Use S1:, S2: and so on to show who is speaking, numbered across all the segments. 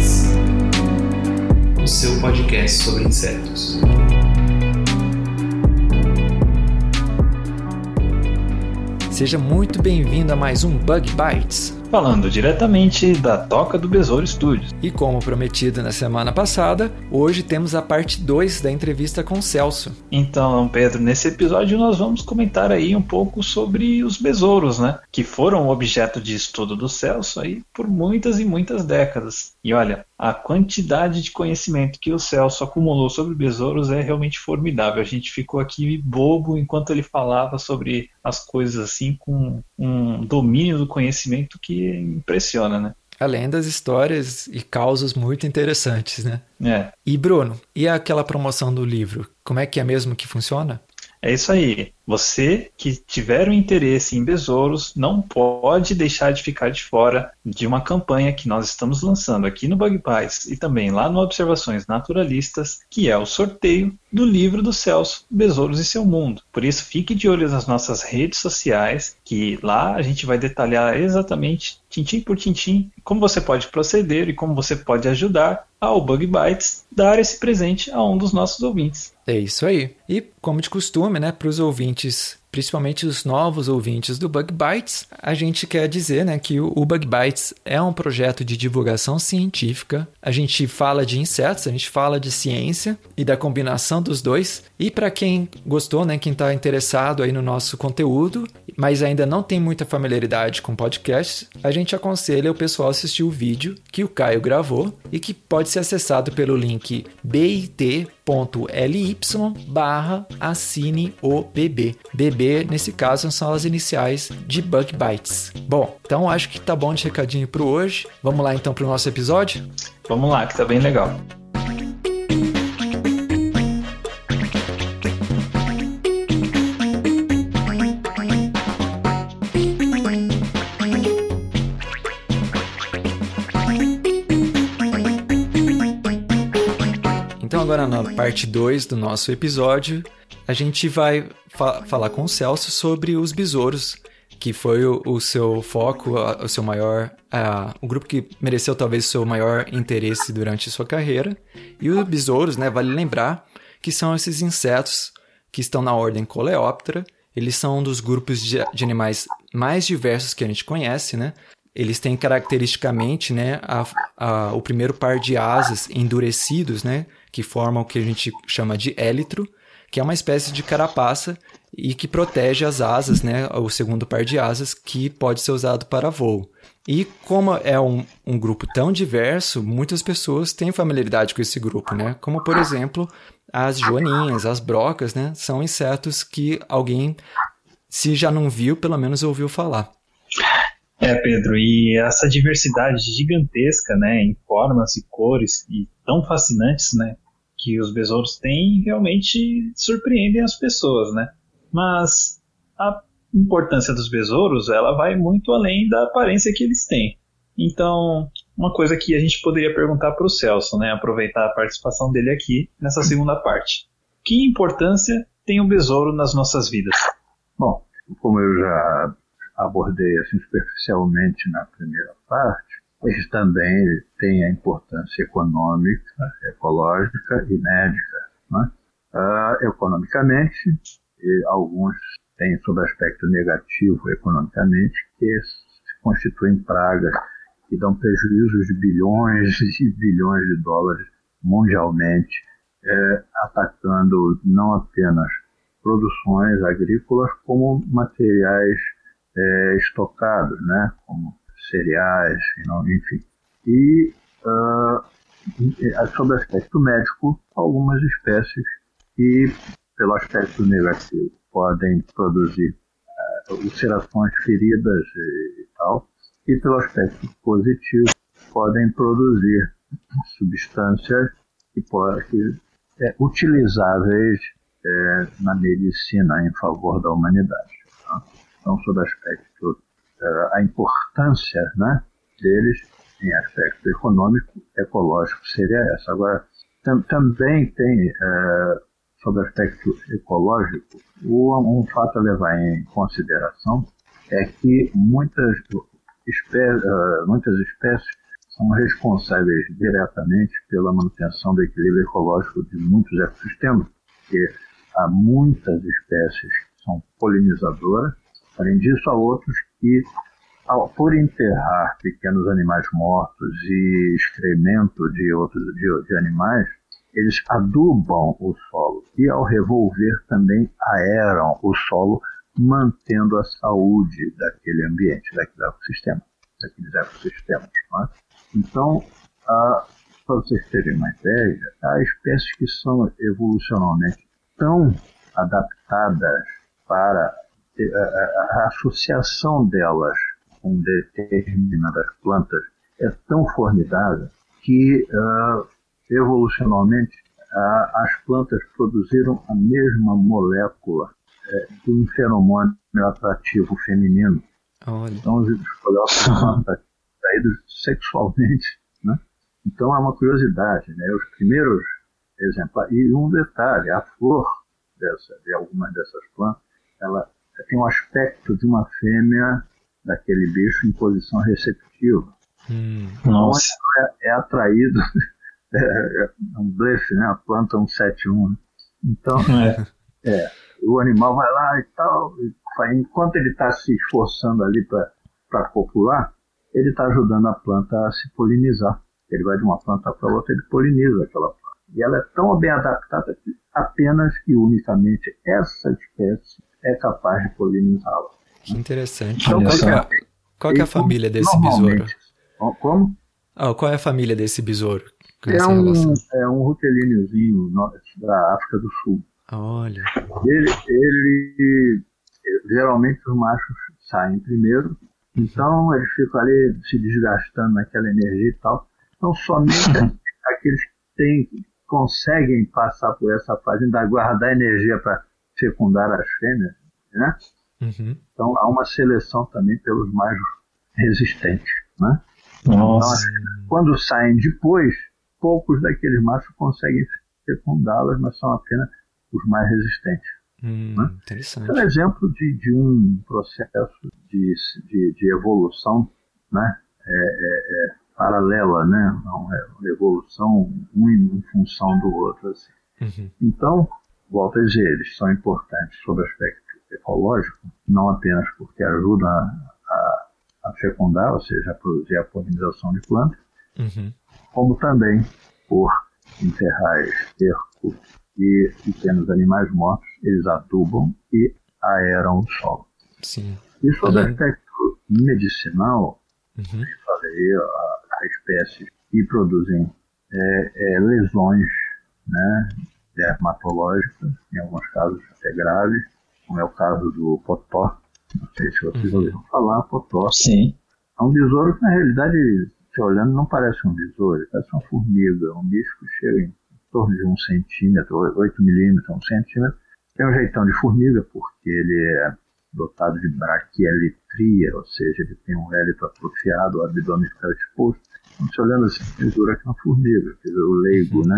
S1: o seu podcast sobre insetos.
S2: Seja muito bem-vindo a mais um Bug Bites.
S3: Falando diretamente da Toca do Besouro Studios.
S2: E como prometido na semana passada, hoje temos a parte 2 da entrevista com o Celso.
S3: Então, Pedro, nesse episódio nós vamos comentar aí um pouco sobre os besouros, né? Que foram objeto de estudo do Celso aí por muitas e muitas décadas. E olha, a quantidade de conhecimento que o Celso acumulou sobre besouros é realmente formidável. A gente ficou aqui bobo enquanto ele falava sobre as coisas assim com um domínio do conhecimento que impressiona, né?
S2: Além das histórias e causas muito interessantes, né?
S3: É,
S2: E Bruno, e aquela promoção do livro? Como é que é mesmo que funciona?
S3: É isso aí. Você que tiver um interesse em besouros não pode deixar de ficar de fora de uma campanha que nós estamos lançando aqui no Bug Pies e também lá no Observações Naturalistas, que é o sorteio do livro do Celso, Besouros e Seu Mundo. Por isso, fique de olho nas nossas redes sociais, que lá a gente vai detalhar exatamente, tintim por tintim, como você pode proceder e como você pode ajudar ao Bug Bites dar esse presente a um dos nossos ouvintes.
S2: É isso aí. E, como de costume, né, para os ouvintes, ouvintes principalmente os novos ouvintes do Bug Bites, a gente quer dizer né, que o Bug Bites é um projeto de divulgação científica. A gente fala de insetos, a gente fala de ciência e da combinação dos dois. E para quem gostou, né, quem está interessado aí no nosso conteúdo, mas ainda não tem muita familiaridade com podcast, a gente aconselha o pessoal a assistir o vídeo que o Caio gravou e que pode ser acessado pelo link bit.ly barra assine o BB. BB, nesse caso, são as iniciais de Bug Bites. Bom, então acho que tá bom de recadinho pro hoje. Vamos lá então pro nosso episódio?
S3: Vamos lá, que tá bem legal.
S2: Então agora na parte 2 do nosso episódio, a gente vai fa- falar com o Celso sobre os besouros, que foi o, o seu foco, o seu maior, o grupo que mereceu talvez o seu maior interesse durante sua carreira. E os besouros, né, vale lembrar que são esses insetos que estão na ordem Coleóptera. Eles são um dos grupos de, de animais mais diversos que a gente conhece, né? Eles têm caracteristicamente, né, a- a- o primeiro par de asas endurecidos, né, que formam o que a gente chama de élitro, que é uma espécie de carapaça e que protege as asas, né, o segundo par de asas que pode ser usado para voo. E como é um, um grupo tão diverso, muitas pessoas têm familiaridade com esse grupo, né? Como, por exemplo, as joaninhas, as brocas, né? São insetos que alguém, se já não viu, pelo menos ouviu falar.
S3: É, Pedro, e essa diversidade gigantesca, né, em formas e cores e tão fascinantes, né, que os besouros têm, realmente surpreendem as pessoas, né? Mas a importância dos besouros, ela vai muito além da aparência que eles têm. Então, uma coisa que a gente poderia perguntar para o Celso, né, aproveitar a participação dele aqui nessa segunda parte. Que importância tem o besouro nas nossas vidas?
S4: Bom, como eu já abordei assim superficialmente na primeira parte, eles também têm a importância econômica, ecológica e médica. Né? Ah, economicamente, alguns têm sob aspecto negativo economicamente, que se constituem pragas que dão prejuízos de bilhões e bilhões de dólares mundialmente, eh, atacando não apenas produções agrícolas como materiais é, estocados, né, como cereais, enfim. E, ah, e, sob aspecto médico, algumas espécies que, pelo aspecto negativo, podem produzir ah, ulcerações, feridas e, e tal, e pelo aspecto positivo, podem produzir substâncias que, que é, utilizáveis é, na medicina em favor da humanidade. Tá? Então, sob aspecto, é, a importância né, deles em aspecto econômico, ecológico seria essa. Agora, tam, também tem, é, sob aspecto ecológico, um, um fato a levar em consideração é que muitas, espé uh, muitas espécies são responsáveis diretamente pela manutenção do equilíbrio ecológico de muitos ecossistemas, porque há muitas espécies que são polinizadoras, além disso há outros que, ao, por enterrar pequenos animais mortos e excremento de outros de, de animais, eles adubam o solo e ao revolver também aeram o solo, mantendo a saúde daquele ambiente, daquele ecossistema, daqueles ecossistemas. É? Então, para vocês terem uma ideia, há espécies que são evolucionalmente tão adaptadas para a, a, a associação delas com determinadas plantas é tão formidável que uh, evolucionalmente uh, as plantas produziram a mesma molécula uh, de um fenômeno atrativo feminino. Olha. Então os escolhos são atraídos sexualmente. Né? Então é uma curiosidade. Né? Os primeiros exemplares. E um detalhe: a flor dessa, de algumas dessas plantas ela tem um aspecto de uma fêmea daquele bicho em posição receptiva.
S2: Hum,
S4: então, nossa. É, é atraído, é, é, um blefe, né? A planta 171. Né? Então, é. é. o animal vai lá e tal, e, enquanto ele está se esforçando ali para copular, ele está ajudando a planta a se polinizar. Ele vai de uma planta para outra, ele poliniza aquela planta. E ela é tão bem adaptada que apenas e unicamente essa espécie é capaz de polinizá-la.
S2: Que interessante. Então, qual, que é, qual que é a família desse besouro?
S4: Como?
S2: Oh, qual é a família desse besouro?
S4: É um, é um rutelíniozinho da África do Sul.
S2: Olha.
S4: Ele, ele, geralmente os machos saem primeiro, então eles ficam ali se desgastando naquela energia e tal. Então somente aqueles que têm, conseguem passar por essa fase, ainda guardar energia para fecundar as fêmeas, né?
S2: Uhum.
S4: Então há uma seleção também pelos mais resistentes, né?
S3: Nossa.
S4: Então, quando saem depois, poucos daqueles machos conseguem fecundá-las, mas são apenas os mais resistentes.
S2: Hum, né? Interessante.
S4: É um exemplo de, de um processo de, de, de evolução, né? É, é, é paralela, né? Não, é uma evolução um em função do outro. Assim.
S2: Uhum.
S4: Então, volto a dizer, eles são importantes sob o aspecto ecológico, não apenas porque ajudam a, a, a fecundar, ou seja, a produzir a polinização de plantas,
S2: uhum.
S4: como também por enterrar esterco e pequenos animais mortos, eles adubam e aeram o solo.
S2: Sim.
S4: E sob o aspecto medicinal,
S2: uhum.
S4: falei, a, a espécies que produzem é, é, lesões né, dermatológicas, em alguns casos até graves, como é o caso do potó. Não sei se vocês uhum. ouviram falar, potó.
S3: Sim.
S4: É um besouro que, na realidade, se olhando, não parece um besouro, parece uma formiga, um bicho que chega em torno de um centímetro, 8 milímetros, um centímetro. Tem um jeitão de formiga, porque ele é dotado de braquieletria, ou seja, ele tem um hélito atrofiado, o abdômen fica exposto. Então, se olhando assim, ele dura que uma formiga, o leigo, né?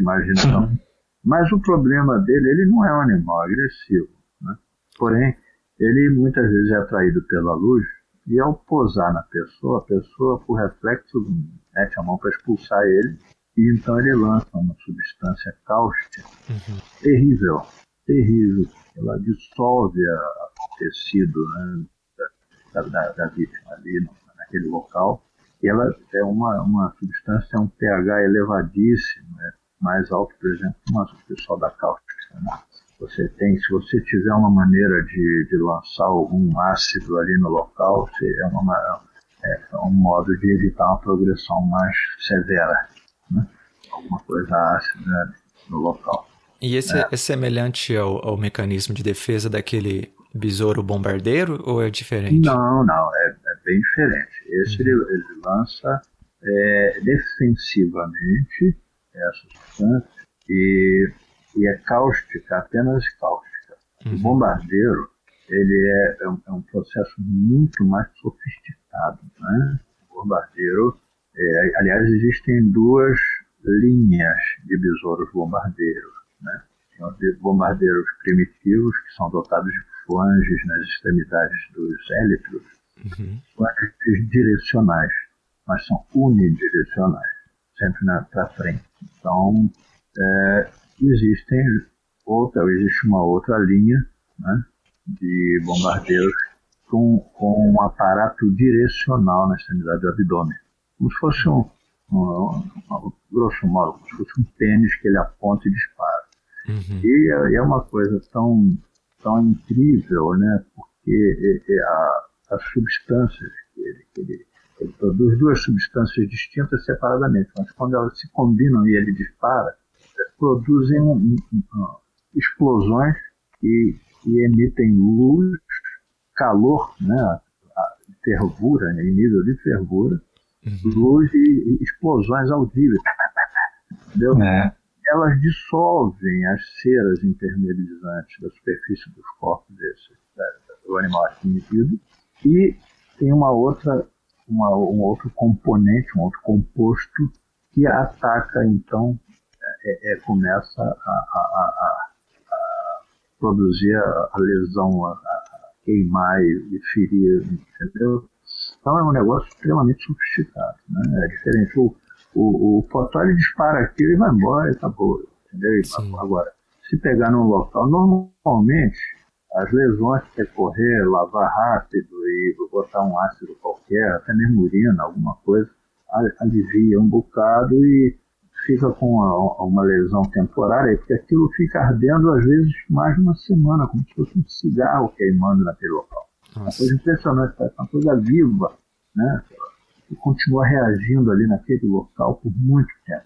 S4: Imaginação. Mas o problema dele, ele não é um animal agressivo. Né? Porém, ele muitas vezes é atraído pela luz e ao posar na pessoa, a pessoa, por reflexo, mete a mão para expulsar ele e então ele lança uma substância cáustica
S2: uhum.
S4: terrível, terrível. Ela dissolve o tecido né, da, da, da, vítima ali naquele local. E ela é uma, uma substância, um pH elevadíssimo, né? Mais alto, por exemplo, o pessoal da cáustica. Né? Você tem, se você tiver uma maneira de, de lançar algum ácido ali no local, é, uma, é um modo de evitar uma progressão mais severa, né? alguma coisa ácida no local.
S2: E esse é, é semelhante ao, ao, mecanismo de defesa daquele besouro bombardeiro ou é diferente?
S4: Não, não, é, é bem diferente. Esse uhum. ele, ele lança é, defensivamente essa substância e, e é cáustica, apenas cáustica. Uhum. O bombardeiro ele é, é, um, é, um, processo muito mais sofisticado. Né? O bombardeiro, é, aliás, existem duas linhas de besouros bombardeiros. Né? Tem os bombardeiros primitivos, que são dotados de flanges nas extremidades dos élitros, uhum. flanges direcionais, mas são unidirecionais, sempre para frente. Então, é, existem outra, existe uma outra linha né, de bombardeiros com, com um aparato direcional na extremidade do abdômen, como se fosse um, um, um, grosso modo, como se fosse um tênis que ele aponta e dispara. Uhum. E é, é, uma coisa tão, tão incrível, né? Porque é a, as substâncias que ele, que ele, ele produz, duas substâncias distintas separadamente, mas quando elas se combinam e ele dispara, produzem um, um, explosões que, que, emitem luz, calor, né? A fervura, né? em nível de fervura, uhum. luz e, e, explosões audíveis. Entendeu? É. Elas dissolvem as ceras impermeabilizantes da superfície dos corpos desse, do animal atingido e tem uma outra, uma, um outro componente, um outro composto que ataca então é, é, começa a, a, a, a, produzir a, lesão, a, queimar e, ferir, entendeu? Então é um negócio extremamente sofisticado, né? É diferente. O, o, o fotógrafo dispara aquilo e vai embora e acabou, entendeu? Sim. Agora, se pegar num local, normalmente as lesões percorrer, lavar rápido e botar um ácido qualquer, até mesmo urina, alguma coisa, alivia um bocado e fica com uma, uma, lesão temporária, porque aquilo fica ardendo às vezes mais de uma semana, como se fosse um cigarro queimando naquele local. Nossa. Uma coisa impressionante, uma coisa viva, né? E continua reagindo ali naquele local por muito tempo.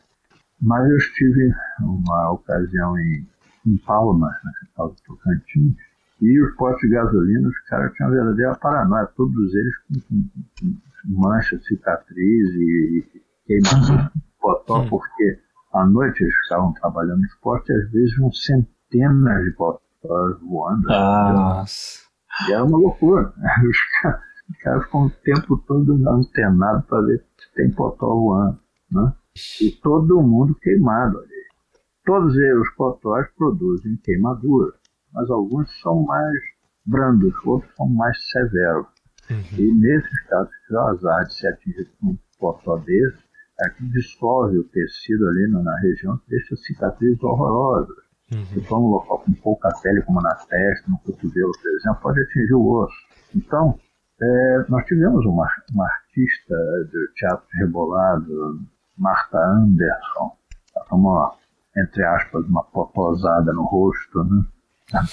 S4: Mas eu estive uma ocasião em, em Palmas, na capital do Tocantins, e os postos de gasolina, os caras tinham verdadeira paranoia, todos eles com, com, com manchas, cicatriz e, e queimação potó, porque à noite eles estavam trabalhando no esporte e às vezes um centenas de potós voando.
S2: Ah, nossa.
S4: E era uma loucura. Os caras, os caras ficam o tempo todo antenados para ver se tem potó voando. Né? E todo mundo queimado ali. Todos eles, os potóis, produzem queimadura, mas alguns são mais brandos, outros são mais severos. Uhum. E nesses casos, se o azar de ser atingido com um potó desse, é que dissolve o tecido ali na região, deixa cicatrizes horrorosas. Uhum. Se for um local com pouca pele, como na testa, no cotovelo, por exemplo, pode atingir o osso. Então, é, nós tivemos uma, uma artista do teatro rebolado, Marta Anderson, ela tomou, entre aspas, uma potosada no rosto, né?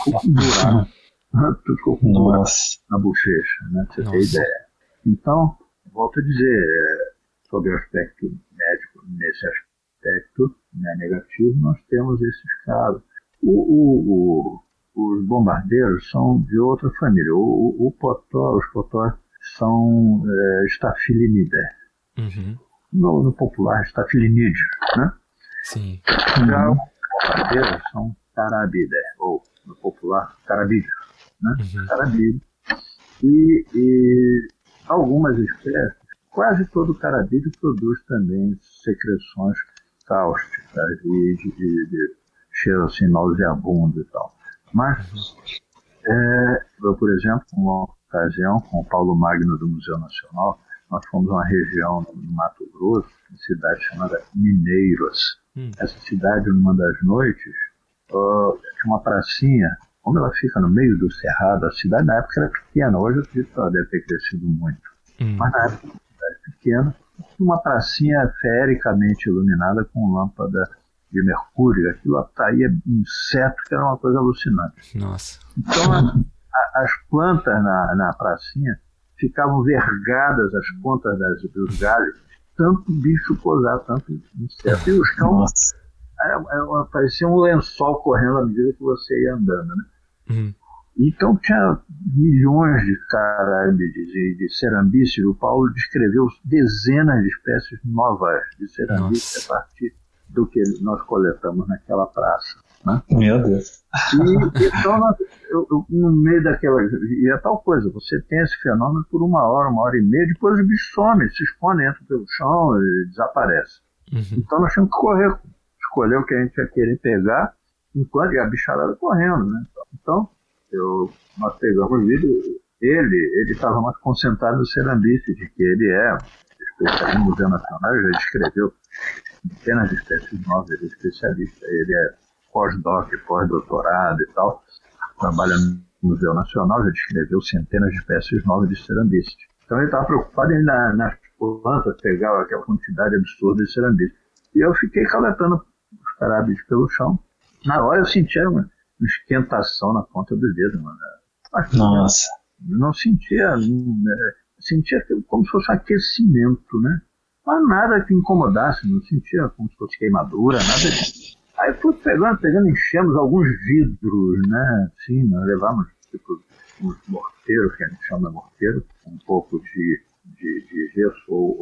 S4: Com buraco. Ficou com buraco na bochecha, né? Pra você Nossa. ter ideia. Então, volto a dizer, é, sobre o aspecto médico, nesse aspecto né, negativo, nós temos esses casos. O, o, o, os bombardeiros são de outra família. O, potó, os potós são é, estafilinidae. Uhum. No, no, popular, estafilinídeos, né?
S2: Sim.
S4: Já os bombardeiros são carabidae, popular, carabídeos, né? Uhum. E, e algumas espécies Quase todo carabídeo produz também secreções cáusticas e de, de, de cheiro assim nauseabundo e tal. Mas, é, eu, por exemplo, uma ocasião com o Paulo Magno do Museu Nacional, nós fomos a uma região no Mato Grosso, uma cidade chamada Mineiros. Hum. Essa cidade, numa das noites, uh, tinha uma pracinha, como ela fica no meio do cerrado, a cidade na época era pequena, hoje eu acredito que ela deve ter crescido muito. Hum. Mas na época pequena, uma pracinha feericamente iluminada com lâmpada de mercúrio. Aquilo atraía insetos, que era uma coisa alucinante.
S2: Nossa.
S4: Então, a, a, as plantas na, na pracinha ficavam vergadas as pontas das, dos galhos, tanto bicho posar, tanto inseto. E os cães parecia um lençol correndo à medida que você ia andando, né? Uhum. Então tinha milhões de carábides e de cerambices. O Paulo descreveu dezenas de espécies novas de cerambices a partir do que nós coletamos naquela praça. Né?
S3: Meu Deus.
S4: E, então, nós, eu, eu, no meio daquela. E é tal coisa, você tem esse fenômeno por uma hora, uma hora e meia, depois o bicho some, se expõe, entra pelo chão e desaparece. Uhum. Então nós tínhamos que correr, escolher o que a gente ia querer pegar, enquanto a bicharada correndo. Né? Então, eu, nós pegamos o vídeo, ele ele estava mais concentrado no cerambice, de que ele é especialista no Museu Nacional, já escreveu centenas de espécies novas, ele é especialista, ele é pós-doc, pós-doutorado e tal, trabalha no Museu Nacional, já descreveu centenas de espécies novas de cerambice. Então ele estava preocupado em na, nas plantas pegar aquela quantidade absurda de cerambice. E eu fiquei coletando os carábides pelo chão. Na hora eu sentia uma, esquentação na ponta dos dedos, mano.
S3: Mas, Nossa.
S4: Não sentia, né, sentia como se fosse aquecimento, né? Mas nada que incomodasse, não sentia como se fosse queimadura, nada disso. Aí fui pegando, pegando, enchemos alguns vidros, né? Sim, nós levamos tipo uns morteiros, que a gente chama morteiro, um pouco de, de, de gesso ou,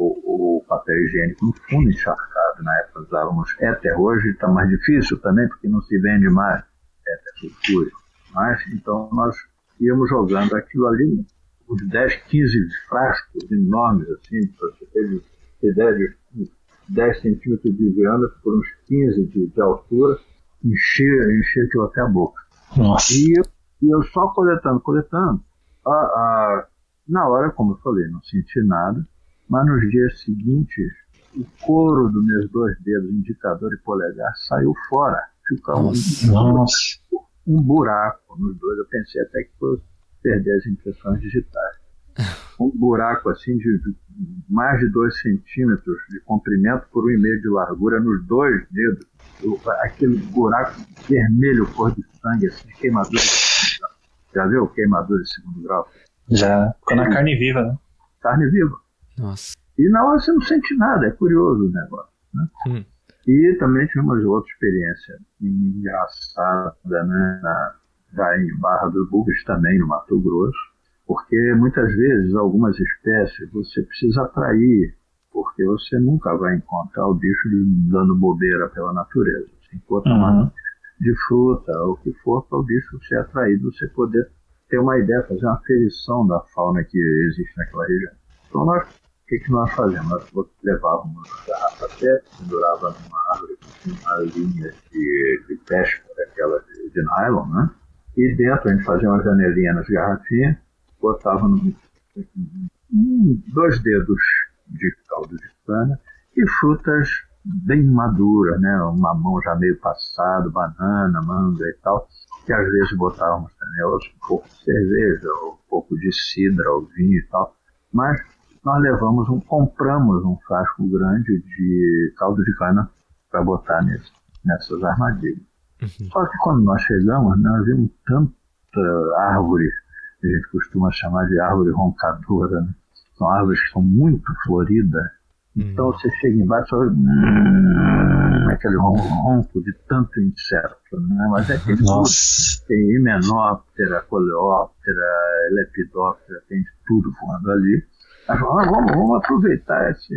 S4: papel higiênico no fundo encharcado. Na época usávamos éter, hoje está mais difícil também, porque não se vende mais éter sulfúrico. Mas, então, nós íamos jogando aquilo ali, uns 10, 15 frascos enormes, assim, para você ter ideia de 10 centímetros de diâmetro por uns 15 de, de altura, encher, encher aquilo até a boca.
S3: Nossa.
S4: E eu, e eu só coletando, coletando. A, a, na hora, como eu falei, não senti nada, mas nos dias seguintes, o couro dos meus dois dedos, indicador e polegar, saiu fora. Ficou um, um buraco nos dois. Eu pensei até que fosse perder as impressões digitais. Um buraco assim de, de mais de 2 centímetros de comprimento por um e meio de largura nos dois dedos. aquele buraco vermelho, cor de sangue, assim, de queimadura. Já viu queimadura de segundo grau?
S3: Já. Ficou na carne viva, né?
S4: Carne viva.
S2: Nossa.
S4: E na hora você não sente nada, é curioso o negócio. Né? Hum. E também tivemos outra experiência engraçada, né? Na, já em Barra do Burris também, no Mato Grosso porque muitas vezes algumas espécies você precisa atrair, porque você nunca vai encontrar o bicho dando bobeira pela natureza. Você encontra uhum. uma de fruta ou o que for para o bicho ser atraído, você poder ter uma ideia, fazer uma aferição da fauna que existe naquela região. Então nós, o que, que nós fazemos? Nós levávamos garrafa PET, pendurava numa árvore com uma linha de, de pesca daquela de, de nylon, né? E dentro a gente fazia uma janelinha nas garrafinhas botava no, um, dois dedos de caldo de cana e frutas bem maduras, né? Um mamão já meio passado, banana, manga e tal, que às vezes botávamos também um pouco de cerveja, um pouco de cidra, ou vinho e tal. Mas nós levamos um, compramos um frasco grande de caldo de cana para botar nesse, nessas armadilhas. Uhum. Só que quando nós chegamos, nós vimos tanta árvore a gente costuma chamar de árvore roncadora. Né? São árvores que são muito floridas. Então hum. você chega embaixo e hum, aquele ronco de tanto inseto, né? Mas é que tem himenóptera, coleóptera, lepidóptera, tem tudo voando ali. Vamos, vamos aproveitar esse.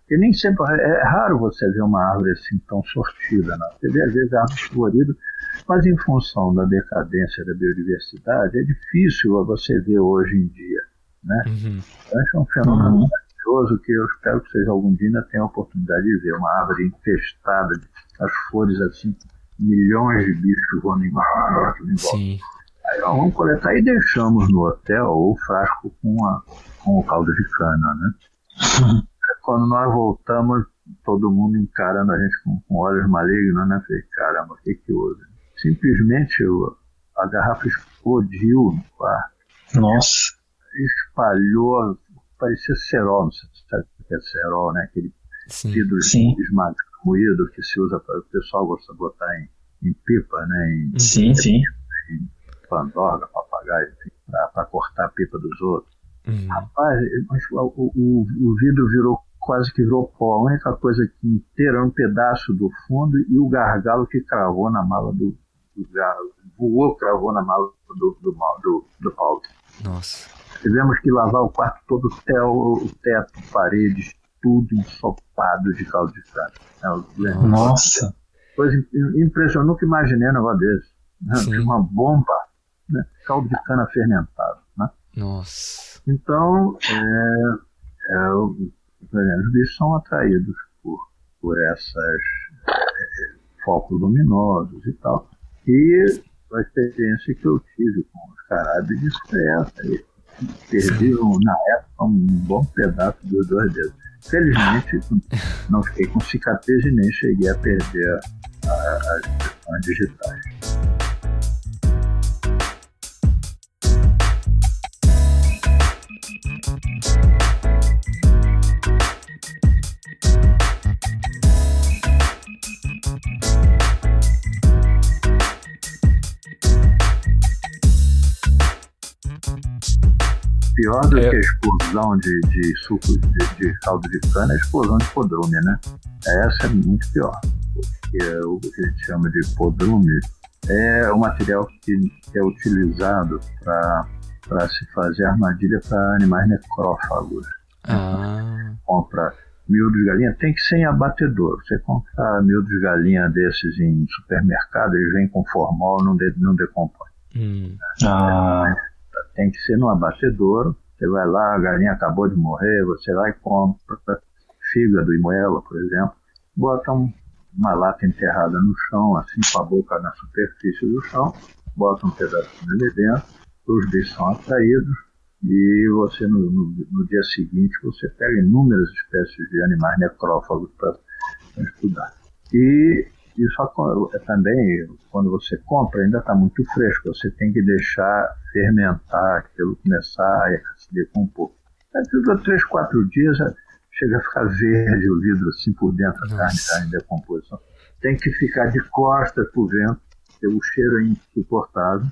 S4: Porque nem sempre. É, é raro você ver uma árvore assim tão sortida. Né? Você vê às vezes árvores floridas mas em função da decadência da biodiversidade, é difícil você ver hoje em dia. Né? Uhum. Então, é um fenômeno uhum. maravilhoso que eu espero que vocês algum dia tenham a oportunidade de ver. Uma árvore infestada, de, as flores assim, milhões de bichos voando em volta. Sim. Aí nós vamos coletar e deixamos no hotel o frasco com, a, com o caldo de cana. Né? Quando nós voltamos, todo mundo encarando a gente com, com olhos malignos, né? Falei, caramba, o que que houve? simplesmente a garrafa explodiu no quarto.
S3: Nossa.
S4: Espalhou, parecia cerol, não sei se sabe o que é cerol, né? Aquele sim, vidro esmagado, moído que se usa para o pessoal gosta de botar em, em pipa, né? Em,
S3: sim, sim.
S4: Em pandorga, papagaio, para cortar a pipa dos outros. Uhum. Rapaz, o, o, o vidro virou quase que virou pó. A única coisa que inteira era um pedaço do fundo e o gargalo que cravou na mala do, do, voou, cravou na mala do, do, do, do Paulo.
S2: Nossa.
S4: Tivemos que lavar o quarto todo, o teto, paredes, tudo ensopado de caldo de cana.
S3: Nossa!
S4: Coisa impressionante, nunca imaginei um negócio desse. Né? Uma bomba, né? caldo de cana fermentado. Né?
S2: Nossa!
S4: Então, é, é, os bichos são atraídos por, por essas é, focos luminosos e tal. E a experiência que eu tive com os carábides foi essa. Perdi, na época, um bom pedaço dos dois dedos. Felizmente, não fiquei com cicatriz e nem cheguei a perder as impressões digitais. Pior do é. que a explosão de, de suco de, de, caldo de cana é a explosão de podrume, né? Essa é muito pior, porque o que a gente chama de podrume é o material que, que é utilizado para se fazer armadilha para animais necrófagos.
S2: Ah.
S4: Compra miúdo de galinha, tem que ser em abatedor. Você compra miúdo de galinha desses em supermercado, eles vêm com formol, não, de, não decompõe.
S2: Hum.
S3: Ah
S4: tem que ser no abatedouro. Você vai lá, a galinha acabou de morrer, você vai e compra fígado e moela, por exemplo, bota um, uma lata enterrada no chão, assim com a boca na superfície do chão, bota um pedacinho ali dentro, os bichos são atraídos. E você no, no, no dia seguinte você pega inúmeras espécies de animais necrófagos para estudar. E isso é também, quando você compra, ainda está muito fresco. Você tem que deixar fermentar, aquilo começar a se decompor. Aí, dura três, quatro dias, chega a ficar verde o vidro assim por dentro, a carne está em decomposição. Tem que ficar de costas para o vento, porque o cheiro é insuportável.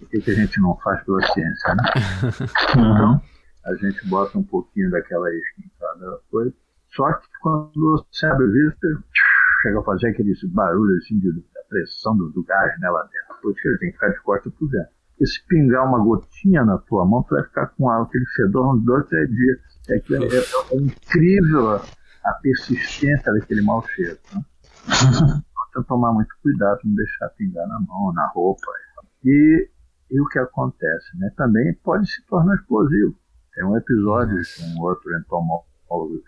S4: O que, que a gente não faz pela ciência, né? Então, a gente bota um pouquinho daquela isca em cada coisa. Só que quando você abre o vidro, chega a fazer aquele barulho assim de, da pressão do, do gás né, lá dentro. Por isso que ele tem que ficar de costas pro vento. E se pingar uma gotinha na tua mão, tu vai ficar com aquele fedor uns dois, três dias. É, é, é, é incrível a, persistência daquele mau cheiro. Né? então, tomar muito cuidado, não deixar pingar na mão, na roupa. E, e o que acontece? Né? Também pode se tornar explosivo. Tem um episódio com um outro entomólogo,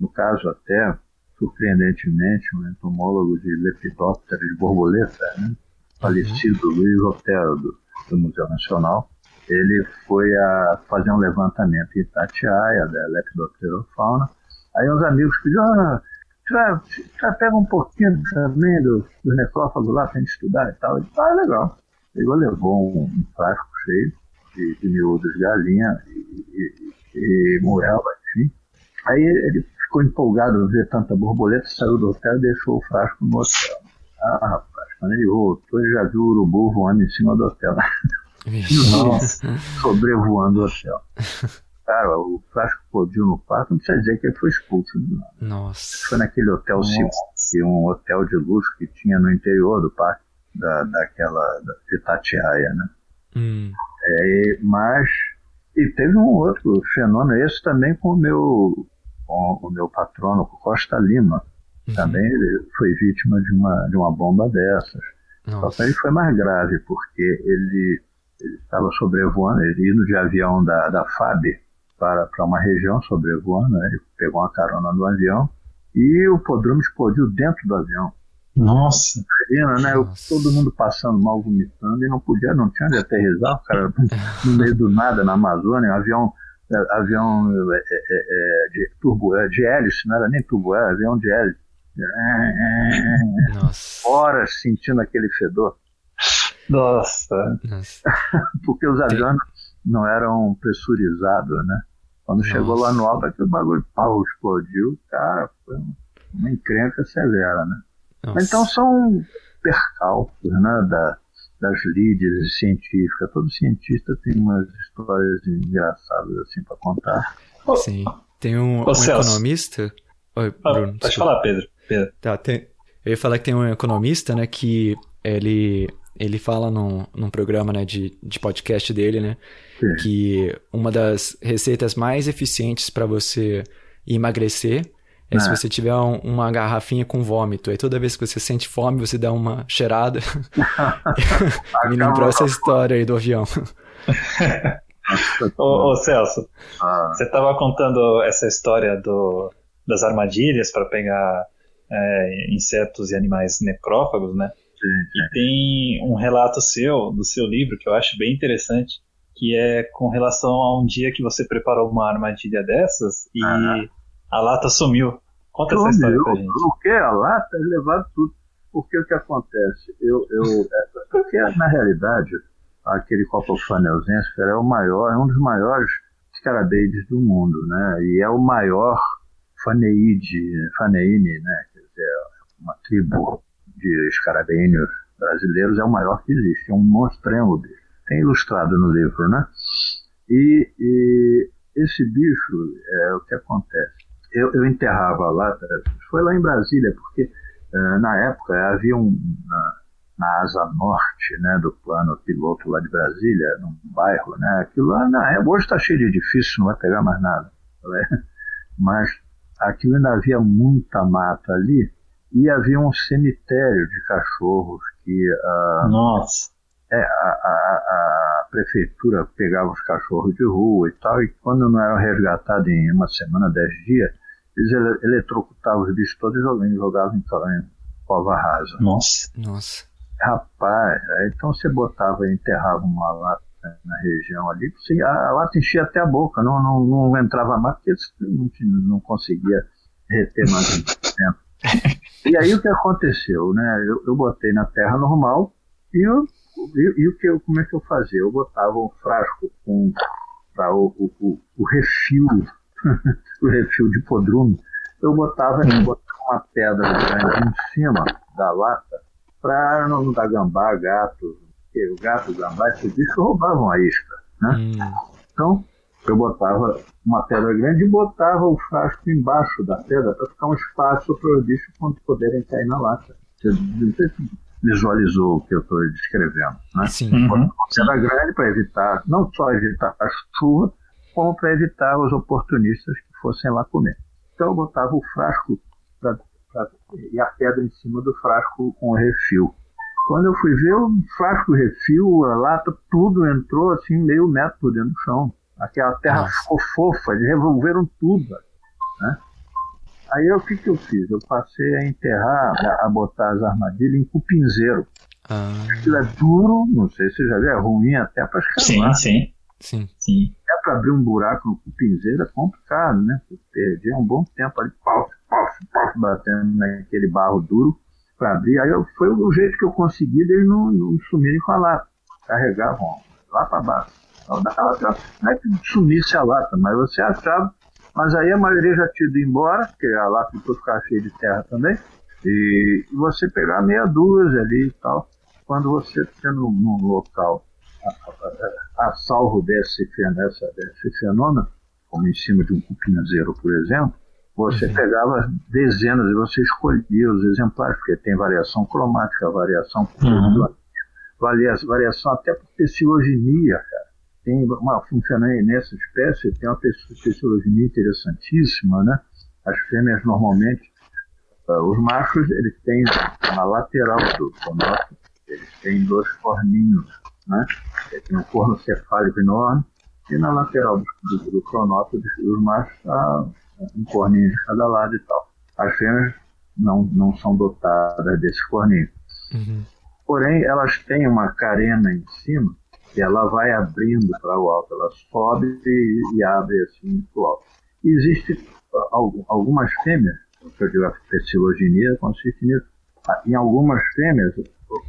S4: no caso até surpreendentemente, um entomólogo de lepidóptera de borboleta, né? falecido. Luiz Otero, do, do, Museu Nacional, ele foi a fazer um levantamento em Itatiaia, da lepidopterofauna. Aí uns amigos pediram, ah, já, pega um pouquinho também do, do necrófago lá para a gente estudar e tal. Ele disse, ah, legal. Ele levou um, um frasco cheio de, de miúdos de galinha e, e, e moela, enfim. Aí ele ficou empolgado ver tanta borboleta, saiu do hotel e deixou o frasco no hotel. Ah, rapaz, quando ele voltou, ele já viu o urubu voando em cima do hotel. Nossa, sobrevoando o hotel. Cara, o frasco explodiu no quarto, não precisa dizer que ele foi expulso.
S2: Nossa.
S4: Foi naquele hotel Simon, que um hotel de luxo que tinha no interior do parque, da, daquela, da, de Tatiaia, né?
S2: Hum.
S4: É, mas, e teve um outro fenômeno, esse também com o meu com o meu patrono, Costa Lima. Uhum. Também ele foi vítima de uma, de uma bomba dessas. Nossa. Só que ele foi mais grave, porque ele, ele estava sobrevoando, ele indo de avião da, da FAB para, para uma região sobrevoando, né? ele pegou uma carona no avião e o podrome explodiu dentro do avião.
S3: Nossa!
S4: Imagina, né? Nossa. Todo mundo passando mal, vomitando, e não podia, não tinha onde aterrizar, o cara no meio do nada, na Amazônia, o avião avião é, é, é, de, turbo, de hélice, não era nem turbo, era avião de hélice.
S2: Nossa.
S4: Horas sentindo aquele fedor.
S3: Nossa.
S2: Nossa.
S4: Porque os aviões não eram pressurizados, né? Quando Nossa. chegou lá no alto, aquele bagulho pau, explodiu, cara, foi uma encrenca severa, né? Então são percalços, né, da, das líderes científicas. Todo cientista tem umas histórias engraçadas assim para contar.
S2: Sim. Tem um, um economista. Oi,
S3: ah, Bruno. pode falar, Pedro. Pedro.
S2: Tá, tem... Eu ia falar que tem um economista, né, que ele ele fala num, num programa né, de, de podcast dele, né? Sim. Que uma das receitas mais eficientes para você emagrecer é, se é. você tiver um, uma garrafinha com vômito. Aí toda vez que você sente fome, você dá uma cheirada. Me lembrou essa história aí do avião.
S3: ô, ô, Celso, ah. você estava contando essa história do, das armadilhas para pegar é, insetos e animais necrófagos, né? Sim, sim. E tem um relato seu, do seu livro, que eu acho bem interessante, que é com relação a um dia que você preparou uma armadilha dessas e ah. a lata sumiu. Conta essa história pra gente. O
S4: que? A lata? Levado tudo. Porque o que acontece? Eu, eu, é, porque, na realidade, aquele Copofanelsense é o maior, é um dos maiores escarabeides do mundo, né? E é o maior faneide, faneine, né? Quer dizer, uma tribo de escarabeíneos brasileiros é o maior que existe, é um monstrengo dele. Tem ilustrado no livro, né? E, e esse bicho, é o que acontece. Eu, eu enterrava lá, foi lá em Brasília, porque uh, na época havia um, na, na, asa norte né, do plano piloto lá de Brasília, num bairro, né? Aquilo lá, na época, hoje está cheio de edifícios, não vai pegar mais nada. Né? Mas aquilo ainda havia muita mata ali e havia um cemitério de cachorros que
S3: uh, Nossa.
S4: É, a, a, a, prefeitura pegava os cachorros de rua e tal, e quando não eram resgatados em uma semana, dez dias, eles eletrocutavam os bichos todos e jogavam em, em cova rasa.
S3: Nossa.
S2: Nossa.
S4: Rapaz, então você botava e enterrava uma lata na região ali, você, a, a lata enchia até a boca, não, não, não entrava mais porque não, não conseguia reter mais tempo. E aí o que aconteceu, né? Eu, eu botei na terra normal e, eu, e, e, o que eu, como é que eu fazia? Eu botava um frasco com para o, o, o, refil, o refil de podrume, eu botava, eu botava uma pedra grande em cima da lata para não dar gambá, gato, o gato, gambá, esses bichos roubavam a isca, né? Hum. Então, eu botava uma pedra grande e botava o frasco embaixo da pedra para ficar um espaço para os bichos poderem cair na lata. Você visualizou o que eu estou descrevendo, né?
S2: Sim. Uhum.
S4: Uma pedra grande para evitar, não só evitar a chuva, como para evitar os oportunistas que fossem lá comer. Então eu botava o frasco pra, pra, e a pedra em cima do frasco com o refil. Quando eu fui ver, o frasco, o refil, a lata, tudo entrou assim meio metro por dentro do chão. Aquela terra ficou fofa, eles revolveram tudo. Né? Aí o que, que eu fiz? Eu passei a enterrar, a, botar as armadilhas em cupinzeiro. Ah. Aquilo é duro, não sei se você já viu, é ruim até para
S3: escavar. Sim,
S2: sim. Sim.
S4: É para abrir um buraco no cupinzeiro é complicado, né? Eu perdi um bom tempo ali, pau, pau, pau, batendo naquele barro duro para abrir. Aí eu, foi o jeito que eu consegui dele não, não sumirem com a lata. Carregavam lá para baixo. Não é que sumisse a lata, mas você achava. Mas aí a maioria já tinha ido embora, porque a lata depois ficava cheia de terra também. E você pegar meia dúzia ali e tal. Quando você tendo num local a, a, a salvo desse, dessa, desse fenômeno, como em cima de um cupinzeiro, por exemplo, você uhum. pegava dezenas e você escolhia os exemplares, porque tem variação cromática, variação uhum. variação até por psilogenia, cara tem uma funciona nessa espécie tem uma psicologia interessantíssima, né? As fêmeas normalmente, uh, os machos eles têm na lateral do pronoto, eles têm dois corninhos, né? Tem um corno cefálico enorme e na lateral do, do, cronópodo os machos há um corninho de cada lado e tal. As fêmeas não, não são dotadas desse corninho. Uhum. Porém, elas têm uma carena em cima ela vai abrindo para o alto, ela sobe e, e abre assim para o alto. Existem uh, algumas fêmeas, que eu digo a psilogenia consiste nisso, ah, em algumas fêmeas,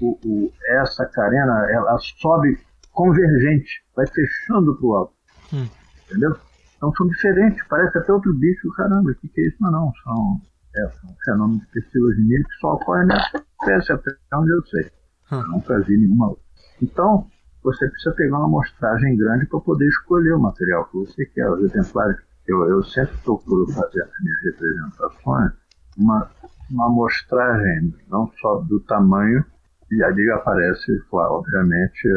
S4: o, o, essa carena ela sobe convergente, vai fechando para o alto. Hum. Entendeu? Então são diferentes, parece até outro bicho, caramba, o que, que é isso? Mas não, são, é, são fenômenos de psilogenia que só ocorrem nessa espécie, até onde eu sei. Hum. Eu nunca vi nenhuma outra. Então, você precisa pegar uma amostragem grande para poder escolher o material que você quer. Os exemplares, eu, eu sempre procuro fazer nas minhas representações uma, uma amostragem não só do tamanho E ali aparece, claro, obviamente,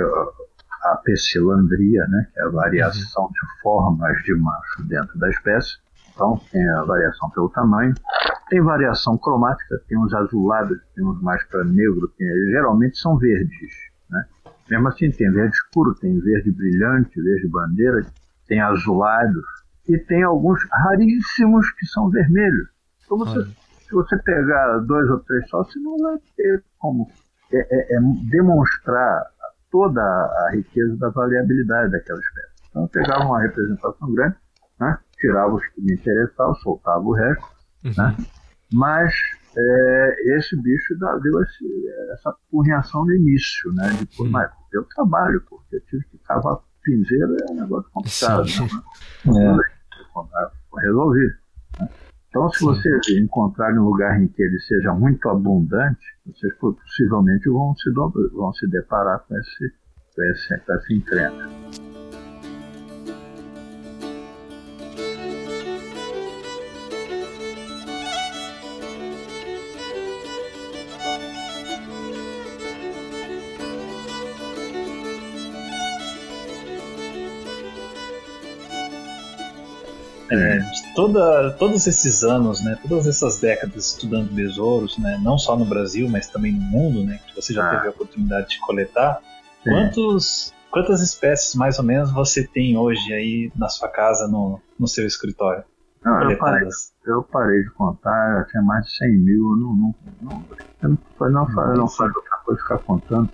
S4: a pecilandria, né, que é a variação uhum. de formas de macho dentro da espécie. Então, tem a variação pelo tamanho. Tem variação cromática, tem uns azulados, tem uns mais para negro, tem, geralmente são verdes. Né? Mesmo assim, tem verde escuro, tem verde brilhante, verde bandeira, tem azulados, e tem alguns raríssimos que são vermelhos. Então, você, se você pegar dois ou três só, você não vai ter como é, é, é demonstrar toda a riqueza da variabilidade daquela espécie. Então, eu pegava uma representação grande, né? tirava os que me interessavam, soltava o resto, uhum. né? mas é, esse bicho deu esse, essa punhação no início, né? Depois, mas eu trabalho, porque eu tive que cavar pinzeiro, é um negócio complicado. Né? É. Resolvi. Né? Então, se vocês encontrarem um lugar em que ele seja muito abundante, vocês possivelmente vão se, vão se deparar com, esse, com, esse, com essa encrenca.
S3: Toda, todos esses anos, né, todas essas décadas estudando besouros, né, não só no Brasil, mas também no mundo, né, que você já ah. teve a oportunidade de coletar, quantos, quantas espécies mais ou menos você tem hoje aí na sua casa, no, no seu escritório?
S4: Não, eu, parei, eu parei de contar, eu tinha mais de 100 mil, eu não, não, não, eu não, não, não, não faz outra coisa ficar contando.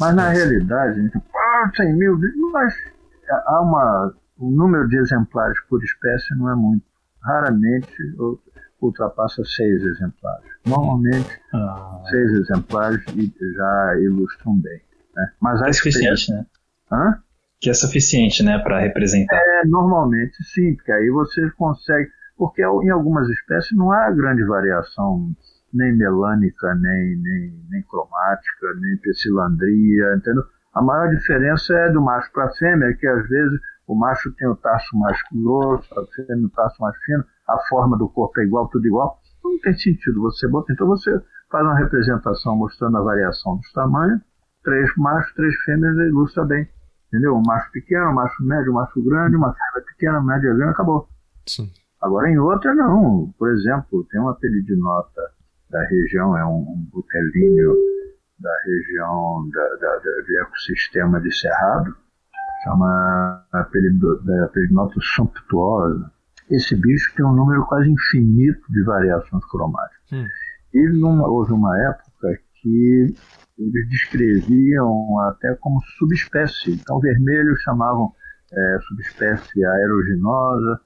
S4: Mas na realidade, gente, ah, 100 mil, mas há uma o número de exemplares por espécie não é muito. Raramente ultrapassa seis exemplares. Normalmente, ah. seis exemplares já ilustram bem. Né?
S3: Mas é suficiente, né? Hã? Que é suficiente, né, para representar.
S4: É, normalmente sim, porque aí você consegue. Porque em algumas espécies não há grande variação, nem melânica, nem, nem, nem cromática, nem pecilandria, entendeu? A maior diferença é do macho para a fêmea, que às vezes o macho tem o tacho mais grosso, a fêmea o tacho mais fino, a forma do corpo é igual, tudo igual. Não tem sentido você botar. Então você faz uma representação mostrando a variação dos tamanhos, três machos, três fêmeas, ilustra bem. Entendeu? Um macho pequeno, um macho médio, um macho grande, uma fêmea pequena, média, grande, acabou. Sim. Agora em outra não. Por exemplo, tem uma peridinota da região, é um, um butelinho da região da, da, da, do ecossistema de Cerrado, chama a Peridnota sumptuosa. Esse bicho tem um número quase infinito de variações cromáticas. Hum. E numa, houve uma época que eles descreviam até como subespécie. Então, vermelho chamavam é, subespécie aeruginosa,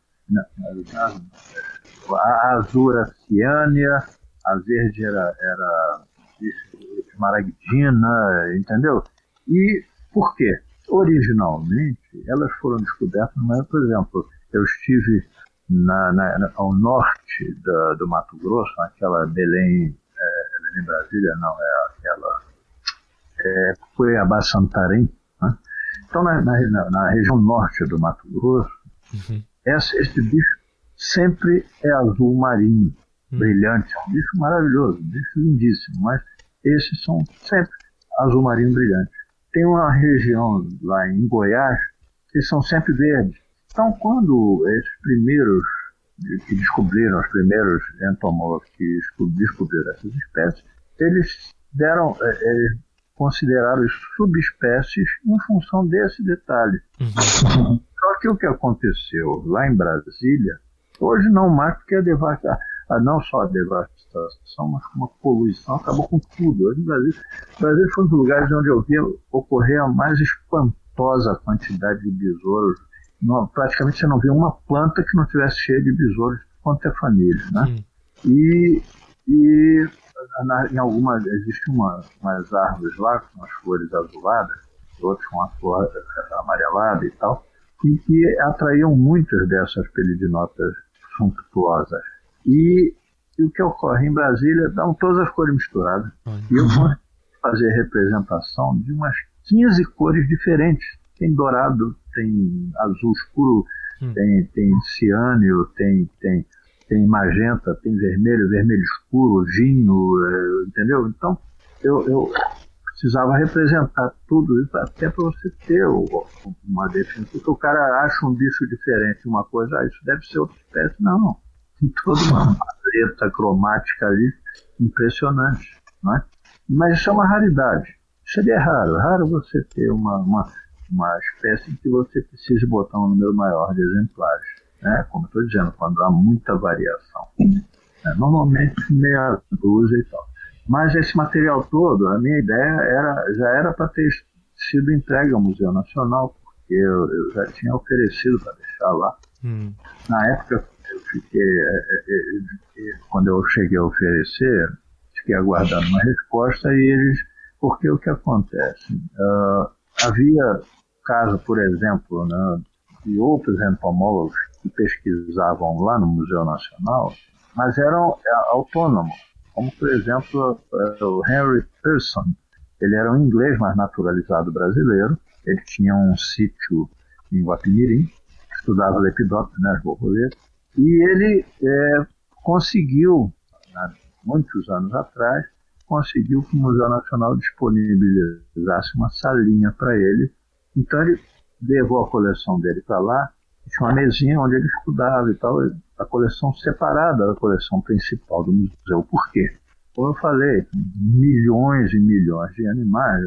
S4: a azul era ciânia, a verde era, era esmaragdina, entendeu? E por quê? Originalmente, elas foram descobertas, mas, por exemplo, eu estive na, na, ao norte da, do Mato Grosso, naquela Belém, é, Belém Brasília, não, é aquela é, Cuiabá Santarém. Né? Então, na, na, na, região norte do Mato Grosso, uhum. esse, esse bicho sempre é azul marinho, uhum. brilhante. É um bicho maravilhoso, um bicho lindíssimo, mas esses são sempre azul marinho brilhante tem uma região lá em Goiás que são sempre verdes. Então, quando esses primeiros que descobriram, os primeiros entomólogos que descobriram essas espécies, eles deram, é, eles consideraram subespécies em função desse detalhe. Uhum. Só que o que aconteceu lá em Brasília, hoje não mais porque a devastação não só a devastação, mas como a poluição acabou com tudo. Hoje, no Brasil, o Brasil foi um dos lugares onde eu via ocorrer a mais espantosa quantidade de besouros. Não, praticamente você não via uma planta que não tivesse cheia de besouros quanto é família. Né? Hum. E, e na, em algumas, existem uma, umas árvores lá com as flores azuladas, outras com a flor amarelada e tal, e que atraíam muitas dessas pelidinotas sumptuosas. E, e o que ocorre em Brasília, dão todas as cores misturadas. E eu vou fazer representação de umas 15 cores diferentes. Tem dourado, tem azul escuro, hum. tem, tem ciânio, tem, tem, tem magenta, tem vermelho, vermelho escuro, vinho, é, entendeu? Então, eu, eu precisava representar tudo isso até para você ter uma definição. Porque o cara acha um bicho diferente, uma coisa, ah, isso deve ser outra espécie. Não. Toda uma paleta cromática ali impressionante. Não é? Mas isso é uma raridade. Seria raro. É raro você ter uma, uma, uma espécie em que você precise botar um número maior de exemplares. Né? Como estou dizendo, quando há muita variação. É, normalmente meia dúzia e tal. Mas esse material todo, a minha ideia era, já era para ter sido entregue ao Museu Nacional, porque eu, eu já tinha oferecido para deixar lá. Hum. Na época, fiquei, é, é, é, quando eu cheguei a oferecer, fiquei aguardando uma resposta e eles, porque o que acontece? Uh, havia caso, por exemplo, né, de outros entomólogos que pesquisavam lá no Museu Nacional, mas eram autônomos como por exemplo o Henry Pearson. Ele era um inglês, mas naturalizado brasileiro. Ele tinha um sítio em Guapimirim, estudava lepidóptero, né, as borboletas, e ele é, conseguiu, há muitos anos atrás, conseguiu que o Museu Nacional disponibilizasse uma salinha para ele. Então ele levou a coleção dele para lá, tinha uma mesinha onde ele estudava e tal, a coleção separada da coleção principal do museu. Por quê? Como eu falei, milhões e milhões de animais,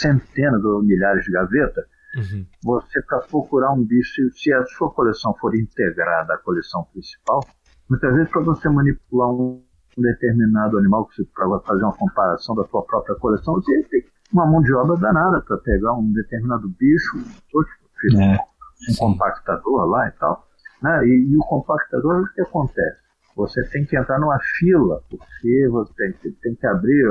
S4: centenas ou milhares de gavetas. Uhum. Você, para procurar um bicho, se a sua coleção for integrada à coleção principal, muitas vezes para você manipular um determinado animal, para fazer uma comparação da sua própria coleção, você tem uma mão de obra danada para pegar um determinado bicho, um, é, um compactador lá e tal. Né? E, e, o compactador, o que acontece? Você tem que entrar numa fila, porque você tem, tem que abrir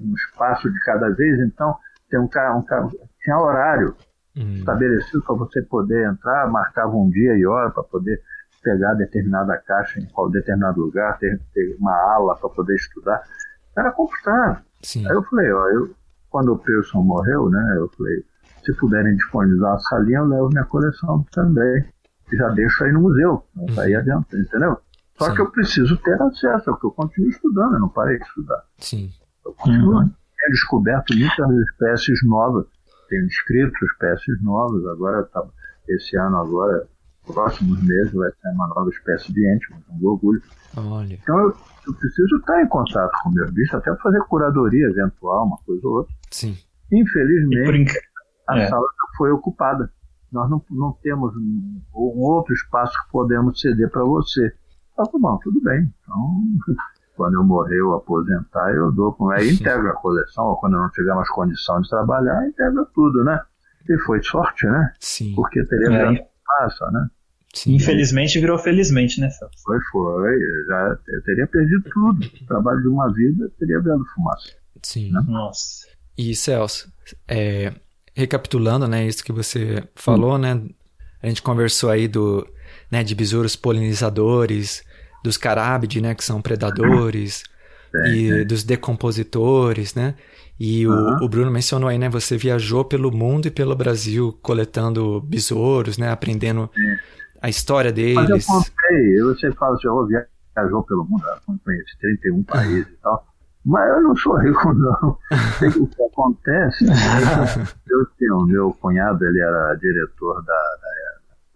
S4: um espaço de cada vez, então tem um, um, tinha horário hum. estabelecido para você poder entrar, marcava um dia e hora para poder pegar determinada caixa em qual determinado lugar, ter, ter uma ala para poder estudar. Era complicado. Sim. Aí eu falei, ó, eu, quando o Pearson morreu, né, eu falei, se puderem disponibilizar a salinha, eu levo minha coleção também já deixo aí no museu, uhum. aí adianta, entendeu? Só Sim. que eu preciso ter acesso, porque eu continuo estudando, eu não parei de estudar.
S2: Sim.
S4: Eu continuo. Uhum. Tenho descoberto muitas espécies novas, tenho descrito espécies novas, agora tá, esse ano agora, próximos meses vai ter uma nova espécie de ente, um orgulho.
S2: Olha.
S4: Então eu, eu, preciso estar em contato com o meu bicho, até fazer curadoria eventual, uma coisa ou outra.
S2: Sim.
S4: Infelizmente, a é. sala foi ocupada nós não, não temos um, um, outro espaço que podemos ceder para você. Ah, tá bom, tudo bem. Então, quando eu morrer ou aposentar, eu dou com aí integra a coleção, ou quando eu não tiver mais condição de trabalhar, integra tudo, né? E foi sorte, né?
S2: Sim.
S4: Porque teria é. fumaça, né?
S3: Sim. Infelizmente virou felizmente, né, Celso?
S4: Foi, foi. Já eu teria perdido tudo. O trabalho de uma vida teria virado fumaça.
S2: Sim.
S3: Né? Nossa.
S2: E Celso, é, recapitulando, né, isso que você falou, hum. né? A gente conversou aí do, né, de besouros polinizadores, dos carábide, né, que são predadores, é, e é. dos decompositores, né? E uhum. o, o, Bruno mencionou aí, né, você viajou pelo mundo e pelo Brasil coletando besouros, né, aprendendo a história deles. Mas
S4: eu contei, você fala assim, eu viajou pelo mundo, eu conheço 31 países e tal. Mas eu não sou rico, não. o que acontece, eu tenho, meu cunhado, ele era diretor da, da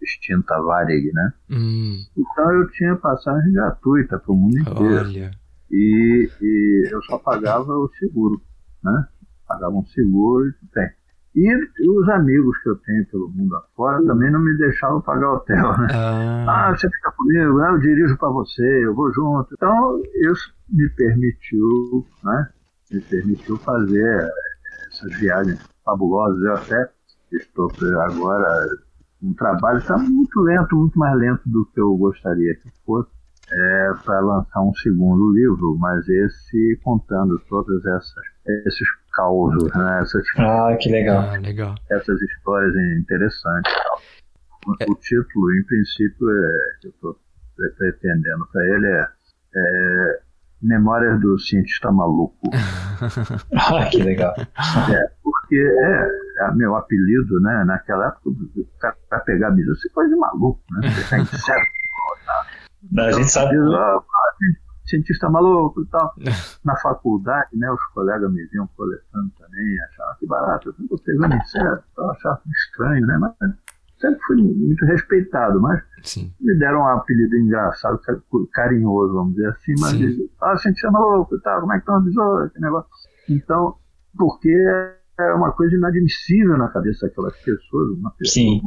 S4: extinta Varig, né?
S2: Hum.
S4: Então eu tinha passagem gratuita para o mundo inteiro.
S2: Olha.
S4: E, e eu só pagava o seguro, né? Pagava um seguro e tem. E os amigos que eu tenho pelo mundo afora também não me deixavam pagar hotel, né?
S2: Ah,
S4: ah você fica comigo, eu dirijo para você, eu vou junto. Então, isso me permitiu, né? Me permitiu fazer essas viagens fabulosas. Eu até estou agora um trabalho está muito lento, muito mais lento do que eu gostaria que fosse, é, para lançar um segundo livro, mas esse contando todas essas esses causos, né? Essas,
S3: ah, que legal.
S2: Ah, legal.
S4: Essas histórias interessantes. O, é. o título, em princípio, é, que eu estou pretendendo para ele é, é, Memórias do Cientista Maluco.
S3: ah, que legal.
S4: É, porque é, é meu apelido, né? Naquela época, para pegar bicho, você coisa de maluco, né? Você tá incerto.
S3: A gente sabe.
S4: Ah, cientista maluco e tal. Na faculdade, né, os colegas me viam coletando também, achavam que barato, eu estou pegando inseto, achava estranho, né? Mas sempre fui muito respeitado, mas
S2: Sim.
S4: me deram um apelido engraçado, carinhoso, vamos dizer assim, mas Sim. ah, cientista maluco e tal, como é que estão os besouros, que negócio. Então, porque é uma coisa inadmissível na cabeça daquelas pessoas, uma pessoa,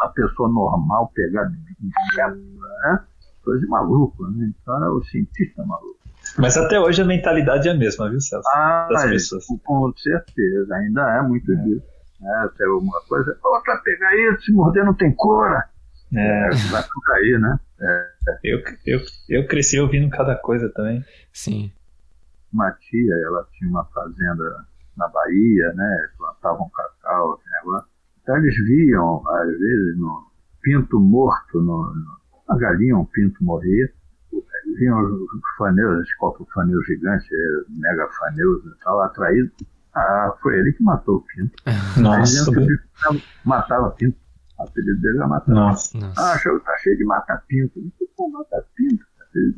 S4: uma pessoa normal pegar inseto, né? coisa de maluco, né? Então era o cientista maluco.
S3: Mas até hoje a mentalidade é a mesma, viu, Celso?
S4: Ah, das pessoas. Com certeza, ainda é muito é. disso. Né? Até alguma coisa, outra pegar isso, se morder não tem cora. É. é. Vai por aí, né? É.
S3: Eu, eu, eu cresci ouvindo cada coisa também.
S2: Sim.
S4: Uma tia, ela tinha uma fazenda na Bahia, né? Plantavam cacau, negócio. Então eles viam, às vezes, no pinto morto no, no uma galinha, um pinto morrer, vinham os faneus, esses faneu gigante, mega faneus e tal, atraídos. Ah, foi ele que matou o pinto.
S3: Nossa.
S4: Matava pinto. O apelido dele era matar
S3: Nossa.
S4: Ah, show, tá cheio de mata-pinto. Pô, mata-pinto.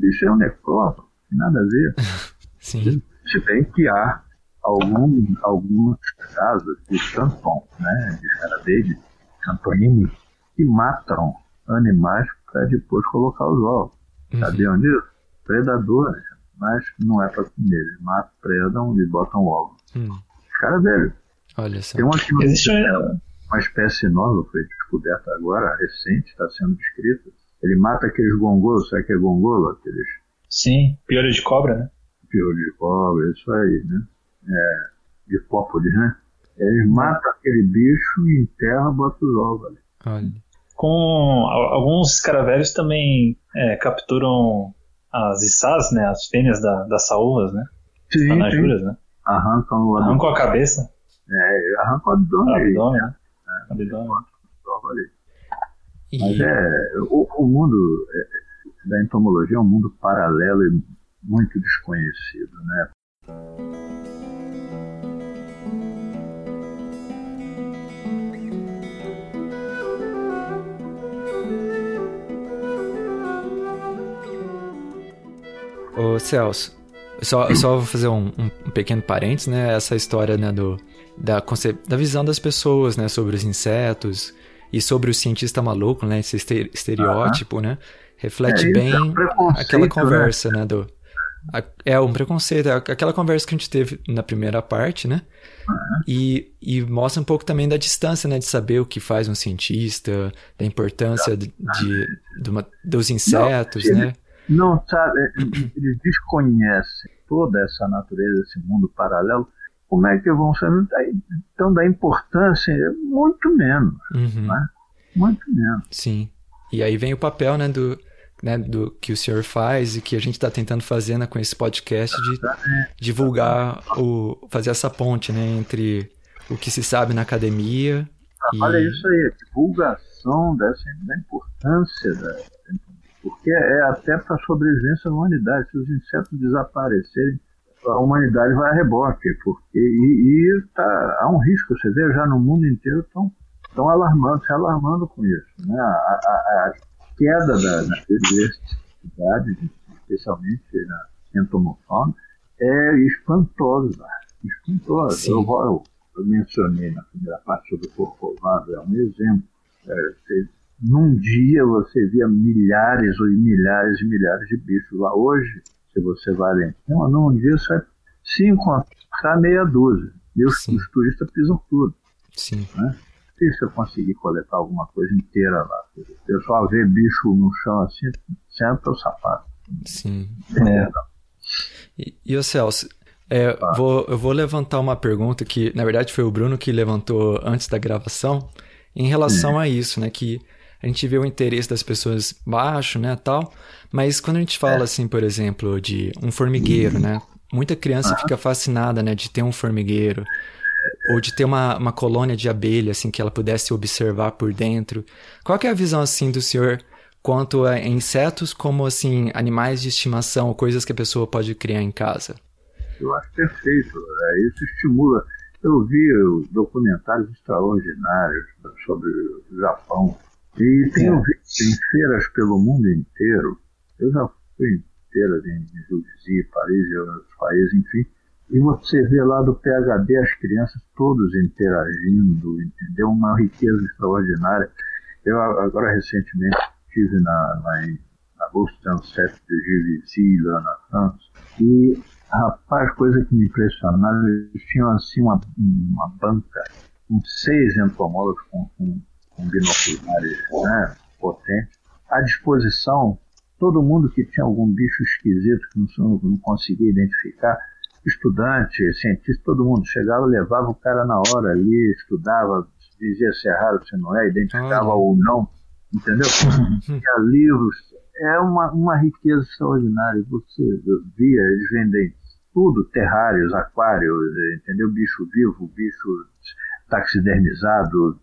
S4: Isso é um necrófilo, tem nada a ver.
S2: Sim.
S4: Se bem que há algum, alguns casos de tampão, né, de escarabeide, campanini, que matam animais para depois colocar os ovos. Uhum. Sabiam disso? Predadores, mas não é para comer. Eles matam, predam e botam ovo.
S2: Uhum.
S4: Escaravelho.
S2: Olha só.
S4: Tem uma, Existe uma espécie nova, foi descoberta agora, recente, está sendo descrita. Ele mata aqueles gongolos, sabe que é gongolo? Aqueles...
S3: Sim, piolho de cobra, né?
S4: Piolho de cobra, isso aí, né? É, de hipópodes, né? Eles matam aquele bicho e enterram e botam os ovos ali.
S2: Olha
S3: com alguns escaravelhos também é, capturam as içás, né, as fêmeas da, das saúvas, né?
S4: Sim,
S3: Anajuras, né?
S4: Arrancam o
S3: Arrancam a cabeça.
S4: É, arrancam o abdômen.
S3: Abdômen, né? É, abdômen.
S4: Mas é, o, o mundo é, da entomologia é um mundo paralelo e muito desconhecido, né?
S2: Ô Celso, só, só vou fazer um, um, pequeno parênteses, né? Essa história né, do, da, da visão das pessoas, né? Sobre os insetos e sobre o cientista maluco, né? Esse estereótipo, né? Reflete é, bem é aquela né? conversa, né? né do, a, é um preconceito, é aquela conversa que a gente teve na primeira parte, né? Uhum. E, e mostra um pouco também da distância, né? De saber o que faz um cientista, da importância de, de, de uma, dos insetos, Não, né?
S4: Não sabe, eles desconhecem toda essa natureza, esse mundo paralelo, como é que vão saber? Então, da importância, muito menos.
S2: Uhum.
S4: Né? Muito menos.
S2: Sim. E aí vem o papel né, do, né, do que o senhor faz e que a gente está tentando fazer né, com esse podcast de divulgar, o, fazer essa ponte né, entre o que se sabe na academia.
S4: Olha e... isso aí, a divulgação dessa, da importância da, porque é até para a sobrevivência da humanidade. Se os insetos desaparecerem, a humanidade vai a reboque, porque e, e tá, há um risco. Você vê já no mundo inteiro estão estão alarmando, se alarmando com isso. Né? A, a, a queda da, da biodiversidade, especialmente na entomofauna, é espantosa. Espantosa. Eu, eu, eu, mencionei na primeira parte sobre o corcovado, é um exemplo. É, num dia você via milhares ou milhares e milhares de bichos lá. Hoje, se você vai cima, num dia você se encontrar meia dúzia. E os, os turistas pisam tudo.
S2: Sim.
S4: Né? Difícil eu conseguir coletar alguma coisa inteira lá. O pessoal vê bicho no chão assim, senta o sapato.
S2: Sim.
S4: É.
S2: E, e o Celso, é, ah. vou, eu vou levantar uma pergunta que, na verdade, foi o Bruno que levantou antes da gravação, em relação Sim. a isso, né? Que a gente vê o interesse das pessoas baixo, né, tal. Mas quando a gente fala, é. assim, por exemplo, de um formigueiro, né? Muita criança fica fascinada, né, de ter um formigueiro. Ou de ter uma, uma colônia de abelha, assim, que ela pudesse observar por dentro. Qual é a visão, assim, do senhor quanto a insetos como, assim, animais de estimação, coisas que a pessoa pode criar em casa?
S4: Eu acho perfeito. É, isso estimula. Eu vi documentários extraordinários sobre o Japão, e tenho é. visto em feiras pelo mundo inteiro. Eu já fui feiras em Juvisy, Paris e outros países, enfim. E você vê lá do PHD as crianças todos interagindo, entendeu? Uma riqueza extraordinária. Eu agora recentemente estive na, em na Sunset de Juvisy, lá na França, e rapaz, coisa que me impressionava, eles tinham assim uma, uma banca com seis entomólogos com, com, com binoculares né, potentes, à disposição todo mundo que tinha algum bicho esquisito que não, não conseguia identificar, estudante, cientista, todo mundo chegava, levava o cara na hora ali, estudava, dizia se é raro, se não é, identificava ah. ou não, entendeu? Tinha livros, é uma, uma riqueza extraordinária. Você via, eles vendem tudo, terrários, aquários, entendeu? Bicho vivo, bicho taxidermizado.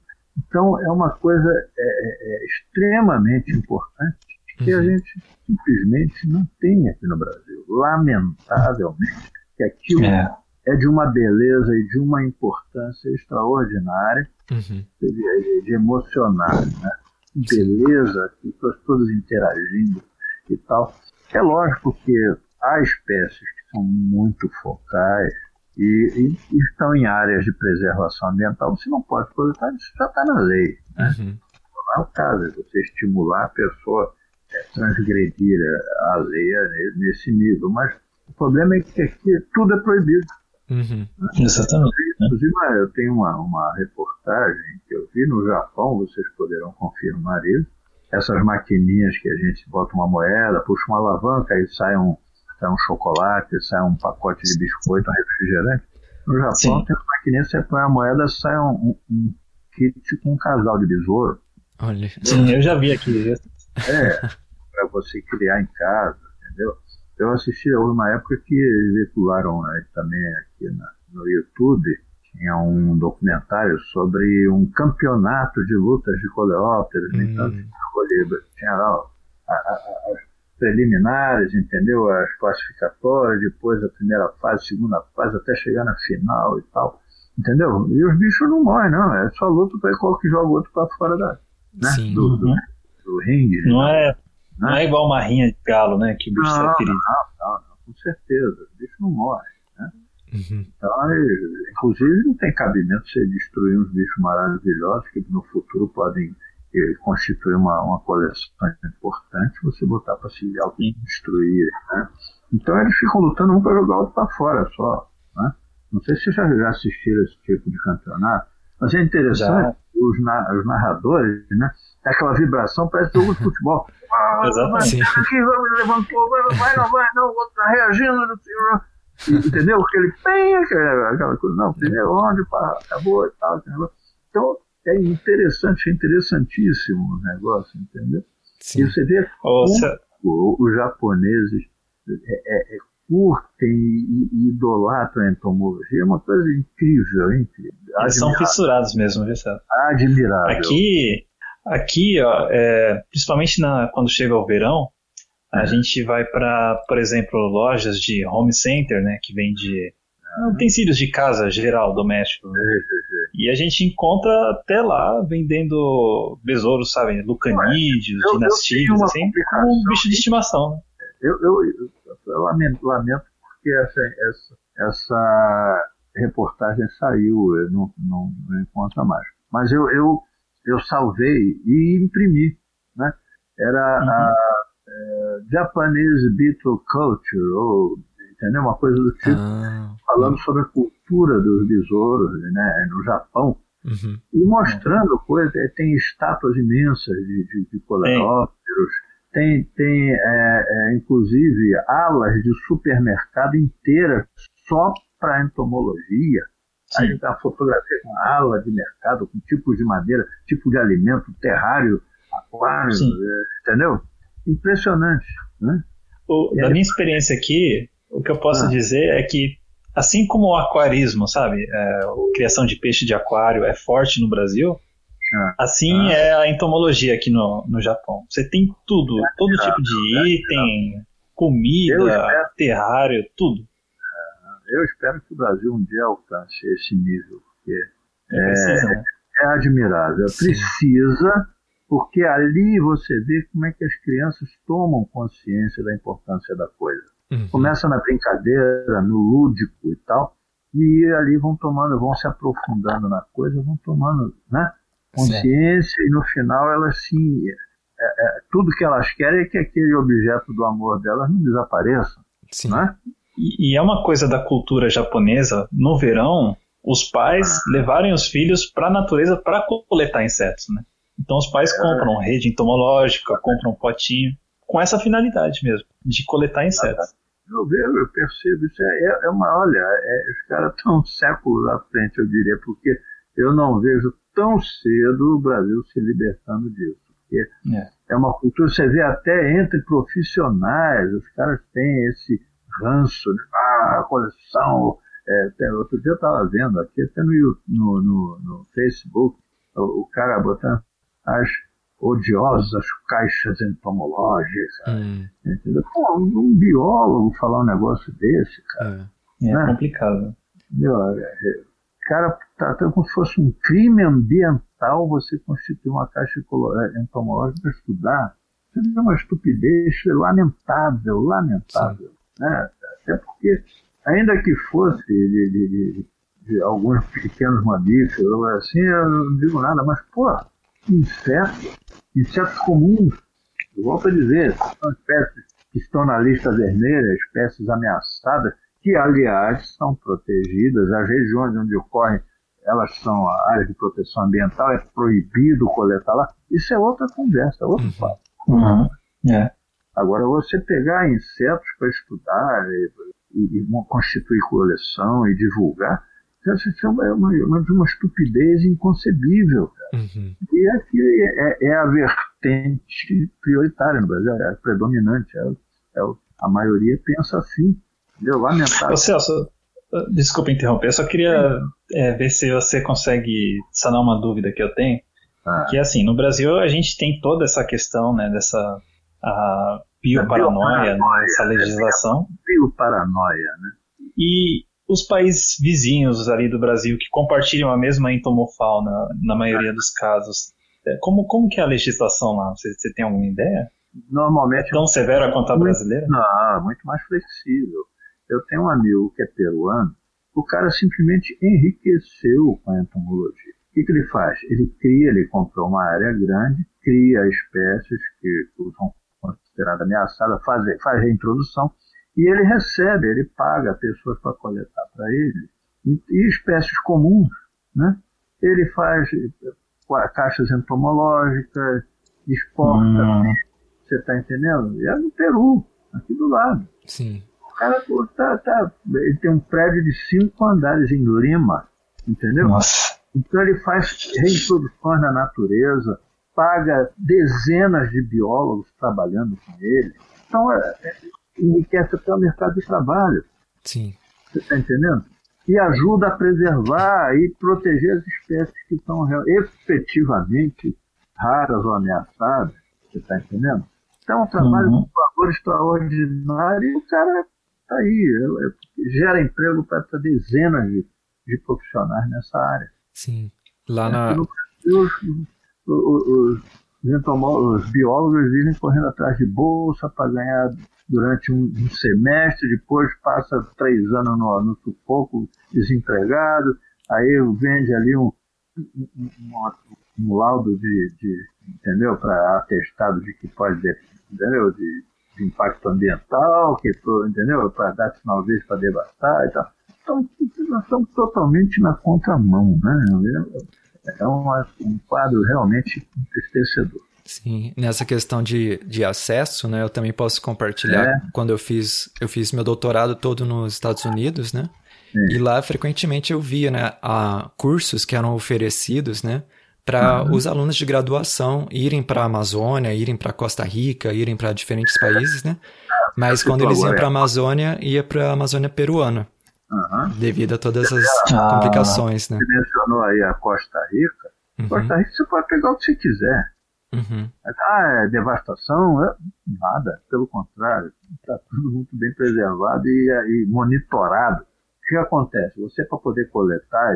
S4: Então é uma coisa é, é, é extremamente importante que uhum. a gente simplesmente não tem aqui no Brasil. Lamentavelmente, que aquilo é. é de uma beleza e de uma importância extraordinária uhum. de, de, emocionar, né? Beleza, pessoas todas interagindo e tal. É lógico que há espécies que são muito focais e, e estão em áreas de preservação ambiental. Você não pode coletar, isso já está na lei. Né? Uhum. Não é o caso de você estimular a pessoa a transgredir a lei nesse nível. Mas o problema é que aqui tudo é proibido.
S3: Uhum. Exatamente.
S4: Inclusive, eu tenho uma, uma reportagem que eu vi no Japão, vocês poderão confirmar isso. Essas maquininhas que a gente bota uma moeda, puxa uma alavanca e sai um, sai um chocolate, sai um pacote de biscoito, um refrigerante. No Japão Sim. tem uma maquininha, você põe a moeda, sai um, um, um kit com um casal de besouro.
S3: Olha. Sim, eu já vi aqui.
S4: É, para você criar em casa, entendeu? Eu assisti, houve uma época que eles veicularam né, também aqui na, no YouTube, tinha um documentário sobre um campeonato de lutas de coleópteros, hum. então tinha lá as preliminares, entendeu? As classificatórias, depois a primeira fase, segunda fase, até chegar na final e tal, entendeu? E os bichos não morrem, não, é só luta para qual que joga o outro para fora da, né?
S3: Sim. Do, do,
S4: uhum. do ringue.
S3: Não né? é não é igual uma rinha de galo, né? Que o bicho
S4: não, ferido. Não, não, não, com certeza. O bicho não morre. Né? Uhum. Então, inclusive, não tem cabimento você destruir uns bichos maravilhosos que no futuro podem eh, constituir uma, uma coleção importante, você botar para se destruir. Né? Então, eles ficam lutando um para jogar o outro para fora só. Né? Não sei se vocês já, já assistiram esse tipo de campeonato, mas é interessante, os, na, os narradores, né? Aquela vibração parece jogo de futebol. Ah, Exatamente. Aqui, vamos, levantou, vai, vai, não vai, não, o outro tá reagindo. Entendeu? Aquele bem, aquela coisa, não, primeiro onde, pá, acabou e tal. Então, é interessante, é interessantíssimo o negócio, entendeu? Sim. E você vê como os japoneses é, é, é curtem e, idolatram a entomologia, é uma coisa incrível, incrível.
S3: Eles são fissurados mesmo, viu,
S4: Admirável.
S3: Aqui, aqui ó, é, principalmente na, quando chega o verão, a uhum. gente vai para, por exemplo, lojas de home center, né, que vende uhum. utensílios de casa geral, doméstico. E a gente encontra até lá vendendo besouros, sabe, lucanídeos, dinastídeos, assim, como um bicho de estimação. Né?
S4: Eu, eu, eu lamento, lamento porque essa, essa, essa reportagem saiu, eu não, não, não encontro mais. Mas eu, eu, eu salvei e imprimi. Né? Era uhum. a é, Japanese Beetle Culture, ou entendeu? uma coisa do tipo, ah, falando sobre a cultura dos besouros né, no Japão. Uhum. E mostrando coisas, tem estátuas imensas de, de, de coleópteros, tem, tem é, é, inclusive alas de supermercado inteiras só para entomologia. Sim. Aí a fotografia com ala de mercado, com tipos de madeira, tipo de alimento, terrário, aquário, entendeu? Impressionante. Né?
S3: O, da minha experiência aqui, o que eu posso ah. dizer é que, assim como o aquarismo, sabe, é, a criação de peixe de aquário é forte no Brasil, ah, assim ah. é a entomologia aqui no, no Japão. Você tem tudo, é todo tipo de é item, comida, terrário, tudo.
S4: É, eu espero que o Brasil um dia alcance esse nível, porque é, precisa, né? é admirável. Sim. Precisa, porque ali você vê como é que as crianças tomam consciência da importância da coisa. Uhum. Começa na brincadeira, no lúdico e tal, e ali vão tomando, vão se aprofundando na coisa, vão tomando né, consciência Sim. e no final elas sim, é, é, tudo que elas querem é que aquele objeto do amor delas não desapareça. Sim. Né?
S3: E, e é uma coisa da cultura japonesa, no verão, os pais ah. levarem os filhos para a natureza para coletar insetos, né? Então os pais é. compram rede entomológica, compram potinho, com essa finalidade mesmo, de coletar insetos.
S4: Eu vejo, eu percebo, isso é, é uma, olha, é, os caras estão séculos à frente, eu diria, porque eu não vejo tão cedo o Brasil se libertando disso. Porque é. é uma cultura, você vê até entre profissionais, os caras têm esse ranço, né? ah, coleção. É, outro dia eu estava vendo aqui, até no, no, no, no Facebook, o, o cara botando as odiosas caixas entomológicas. Hum. Entendeu? Pô, um biólogo falar um negócio desse, cara.
S3: É, é né? complicado.
S4: Meu, é, é, cara, tá, tá como se fosse um crime ambiental você constituir uma caixa é, entomológica para estudar. Isso é uma estupidez lamentável, lamentável. Né? Até porque, ainda que fosse de, de, de, de alguns pequenos mamíferos, assim, eu não digo nada, mas, pô, insetos, insetos comuns, eu volto a dizer, são espécies que estão na lista vermelha, espécies ameaçadas, que aliás são protegidas, as regiões onde ocorrem, elas são áreas de proteção ambiental, é proibido coletar lá. Isso é outra conversa, outro uhum. papo.
S3: Uhum. É.
S4: Agora, você pegar insetos para estudar e, e, e, constituir coleção e divulgar, isso é uma, é uma, uma estupidez inconcebível. Uhum. E aqui é, é, a vertente prioritária no Brasil, é a predominante. É, é, a maioria pensa assim. Entendeu? Lamentável. Ô
S3: Celso, desculpa interromper, eu só queria é, ver se você consegue sanar uma dúvida que eu tenho. Ah. Que assim, no Brasil a gente tem toda essa questão né, dessa a bioparanoia, né, essa legislação.
S4: Bioparanoia, né?
S3: E os países vizinhos ali do Brasil que compartilham a mesma entomofauna na maioria dos casos. É, como, como que é a legislação lá? Você, você tem alguma ideia?
S4: Normalmente. É
S3: tão severa quanto a brasileira?
S4: Não, muito mais flexível. Eu tenho um amigo que é peruano, o cara simplesmente enriqueceu com a entomologia. O que, que ele faz? Ele cria, ele comprou uma área grande, cria espécies que são consideradas ameaçadas, faz, faz a introdução e ele recebe, ele paga pessoas para coletar para ele. E, espécies comuns, né? Ele faz eh, caixas entomológicas, exporta. Hum. Você está entendendo? E é no Peru, aqui do lado.
S2: Sim.
S4: O cara tá, tá, ele tem um prédio de cinco andares em Lima, entendeu?
S3: Nossa.
S4: Então ele faz reintroduções na natureza, paga dezenas de biólogos trabalhando com ele. Então, é enriquece até o mercado de trabalho.
S2: Sim.
S4: Você está entendendo? E ajuda a preservar e proteger as espécies que são efetivamente raras ou ameaçadas. Você está entendendo? Então, é um trabalho uhum. de valor extraordinário e o cara está aí, é, é, gera emprego para dezenas de, de, profissionais nessa área.
S2: Sim. Lá é, na.
S4: Os, os, os, os biólogos vivem correndo atrás de bolsa para ganhar durante um, um, semestre, depois passa três anos no, no sufoco, desempregado, aí vende ali um, um, um, um laudo de, de entendeu, para atestado de que pode, entendeu, de, de impacto ambiental, que entendeu, para dar sinal para devastar e tal. Então, nós estamos totalmente na contramão, né? É uma, um quadro realmente entristecedor.
S2: Sim, nessa questão de, de acesso, né, eu também posso compartilhar. É. Quando eu fiz, eu fiz meu doutorado todo nos Estados Unidos, né? É. E lá frequentemente eu via, né, a cursos que eram oferecidos, né, para uhum. os alunos de graduação irem para a Amazônia, irem para Costa Rica, irem para diferentes países, né? Mas quando eles iam para a Amazônia, ia para a Amazônia peruana. Uhum. Devido a todas as ah, complicações, né?
S4: Você mencionou aí a Costa Rica. Uhum. Costa Rica você pode pegar o que você quiser.
S2: Uhum.
S4: Ah, é devastação? É, nada, pelo contrário, está tudo muito bem preservado e, e, monitorado. O que acontece? Você, para poder coletar,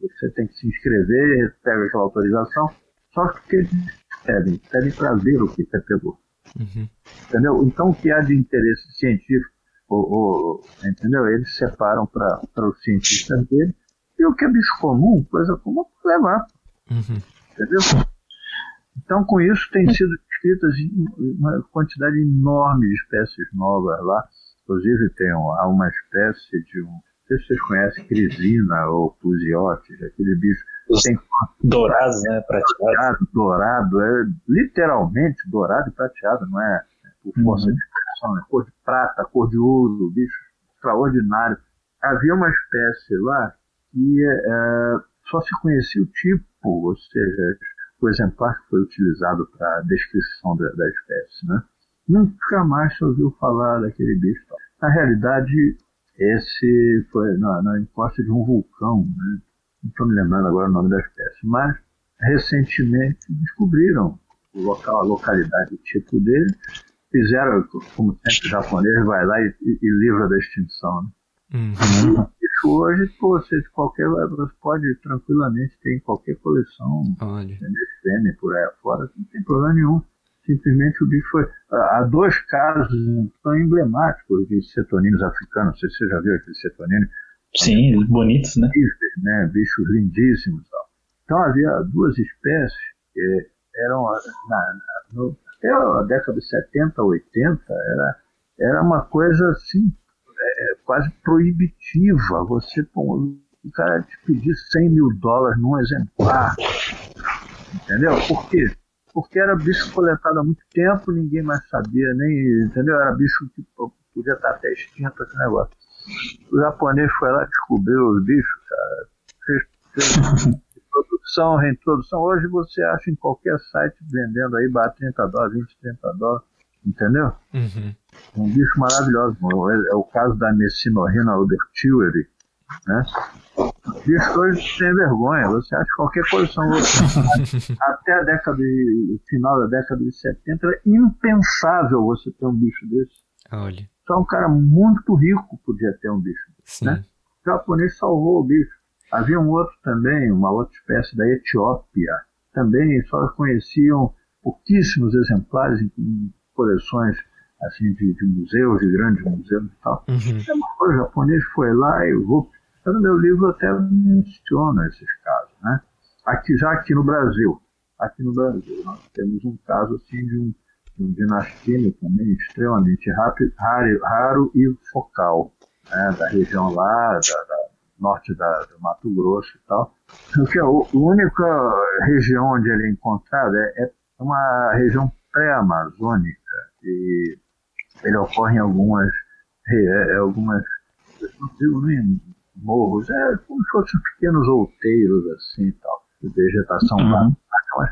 S4: você tem que se inscrever, pega aquela autorização, só que eles pedem, pedem para ver o que você pegou.
S2: Uhum.
S4: Entendeu? Então, o que há de interesse científico, ou, ou, entendeu? Eles separam para os cientistas dele, e o que é bicho comum, coisa comum, levar.
S2: Uhum.
S4: Entendeu? Então, com isso, tem sido descritas uma quantidade enorme de espécies novas lá. Inclusive, tem uma, uma espécie de um. Não sei se vocês conhecem crisina ou pusiotes, aquele bicho.
S3: Os
S4: tem
S3: dourados, né? Prateado.
S4: prateado, dourado, é literalmente dourado e prateado, não é por força
S3: Uhum.
S4: de expressão, é cor de prata, cor de ouro, bicho extraordinário. Havia uma espécie lá que é, só se conhecia o tipo, ou seja, o exemplar que foi utilizado para a descrição da, da espécie, né? Nunca mais se ouviu falar daquele bicho. Na realidade, esse foi na, na encosta de um vulcão, né? não estou me lembrando agora o nome da espécie, mas recentemente descobriram o local, a localidade, o tipo dele, fizeram, como sempre o japonês vai lá e, e, livra da extinção. Né?
S2: Uhum.
S4: Hoje, pô, você, qualquer, você pode tranquilamente ter em qualquer coleção,
S2: Olha.
S4: fêmea por aí fora, não tem problema nenhum. Simplesmente o bicho foi. Há dois casos tão emblemáticos de cetoninos africanos, não sei se você já viu aquele cetonino,
S3: Sim, bonitos, né?
S4: incríveis, né? bichos lindíssimos. e Tal. Então havia duas espécies que eram, na, na, no, até a década de 70, 80, era, era uma coisa assim, é, quase proibitiva. Você, o cara te pedir 100 mil dólares num exemplar. Entendeu? Por quê? Porque era bicho coletado há muito tempo, ninguém mais sabia, nem. Entendeu? Era bicho que podia estar até extinto esse negócio. O japonês foi lá, descobriu os bichos, cara. Fez, fez introdução, reintrodução. Hoje você acha em qualquer site vendendo aí, bate 30 dólares, 20, 30 dólares. Entendeu?
S2: Uhum.
S4: Um bicho maravilhoso. É, é o caso da Messinorrhina ubertieri, né? Bicho hoje sem vergonha. Você acha qualquer coleção. Até a década de, final da década de 70 era impensável você ter um bicho desse.
S2: Olha.
S4: Só um cara muito rico podia ter um bicho.
S2: Sim.
S4: Né? O japonês salvou o bicho. Havia um outro também, uma outra espécie da Etiópia. Também só conheciam pouquíssimos exemplares em coleções assim de, de museus, de grandes museus e tal.
S2: Uhum.
S4: O japonês foi lá e vou. No meu livro até menciona esses casos, né? Aqui, já aqui no Brasil, aqui no Brasil, nós temos um caso assim de um, de um também extremamente rápido, raro, raro e focal, né? da região lá, da, da norte da, do Mato Grosso e tal. Porque a, a única região onde ele é encontrado é, é uma região pré-amazônica e ele ocorre em algumas, é, algumas não digo nem morros, é como se fossem pequenos outeiros assim tal, de vegetação
S3: Uhum.
S4: baixa, mas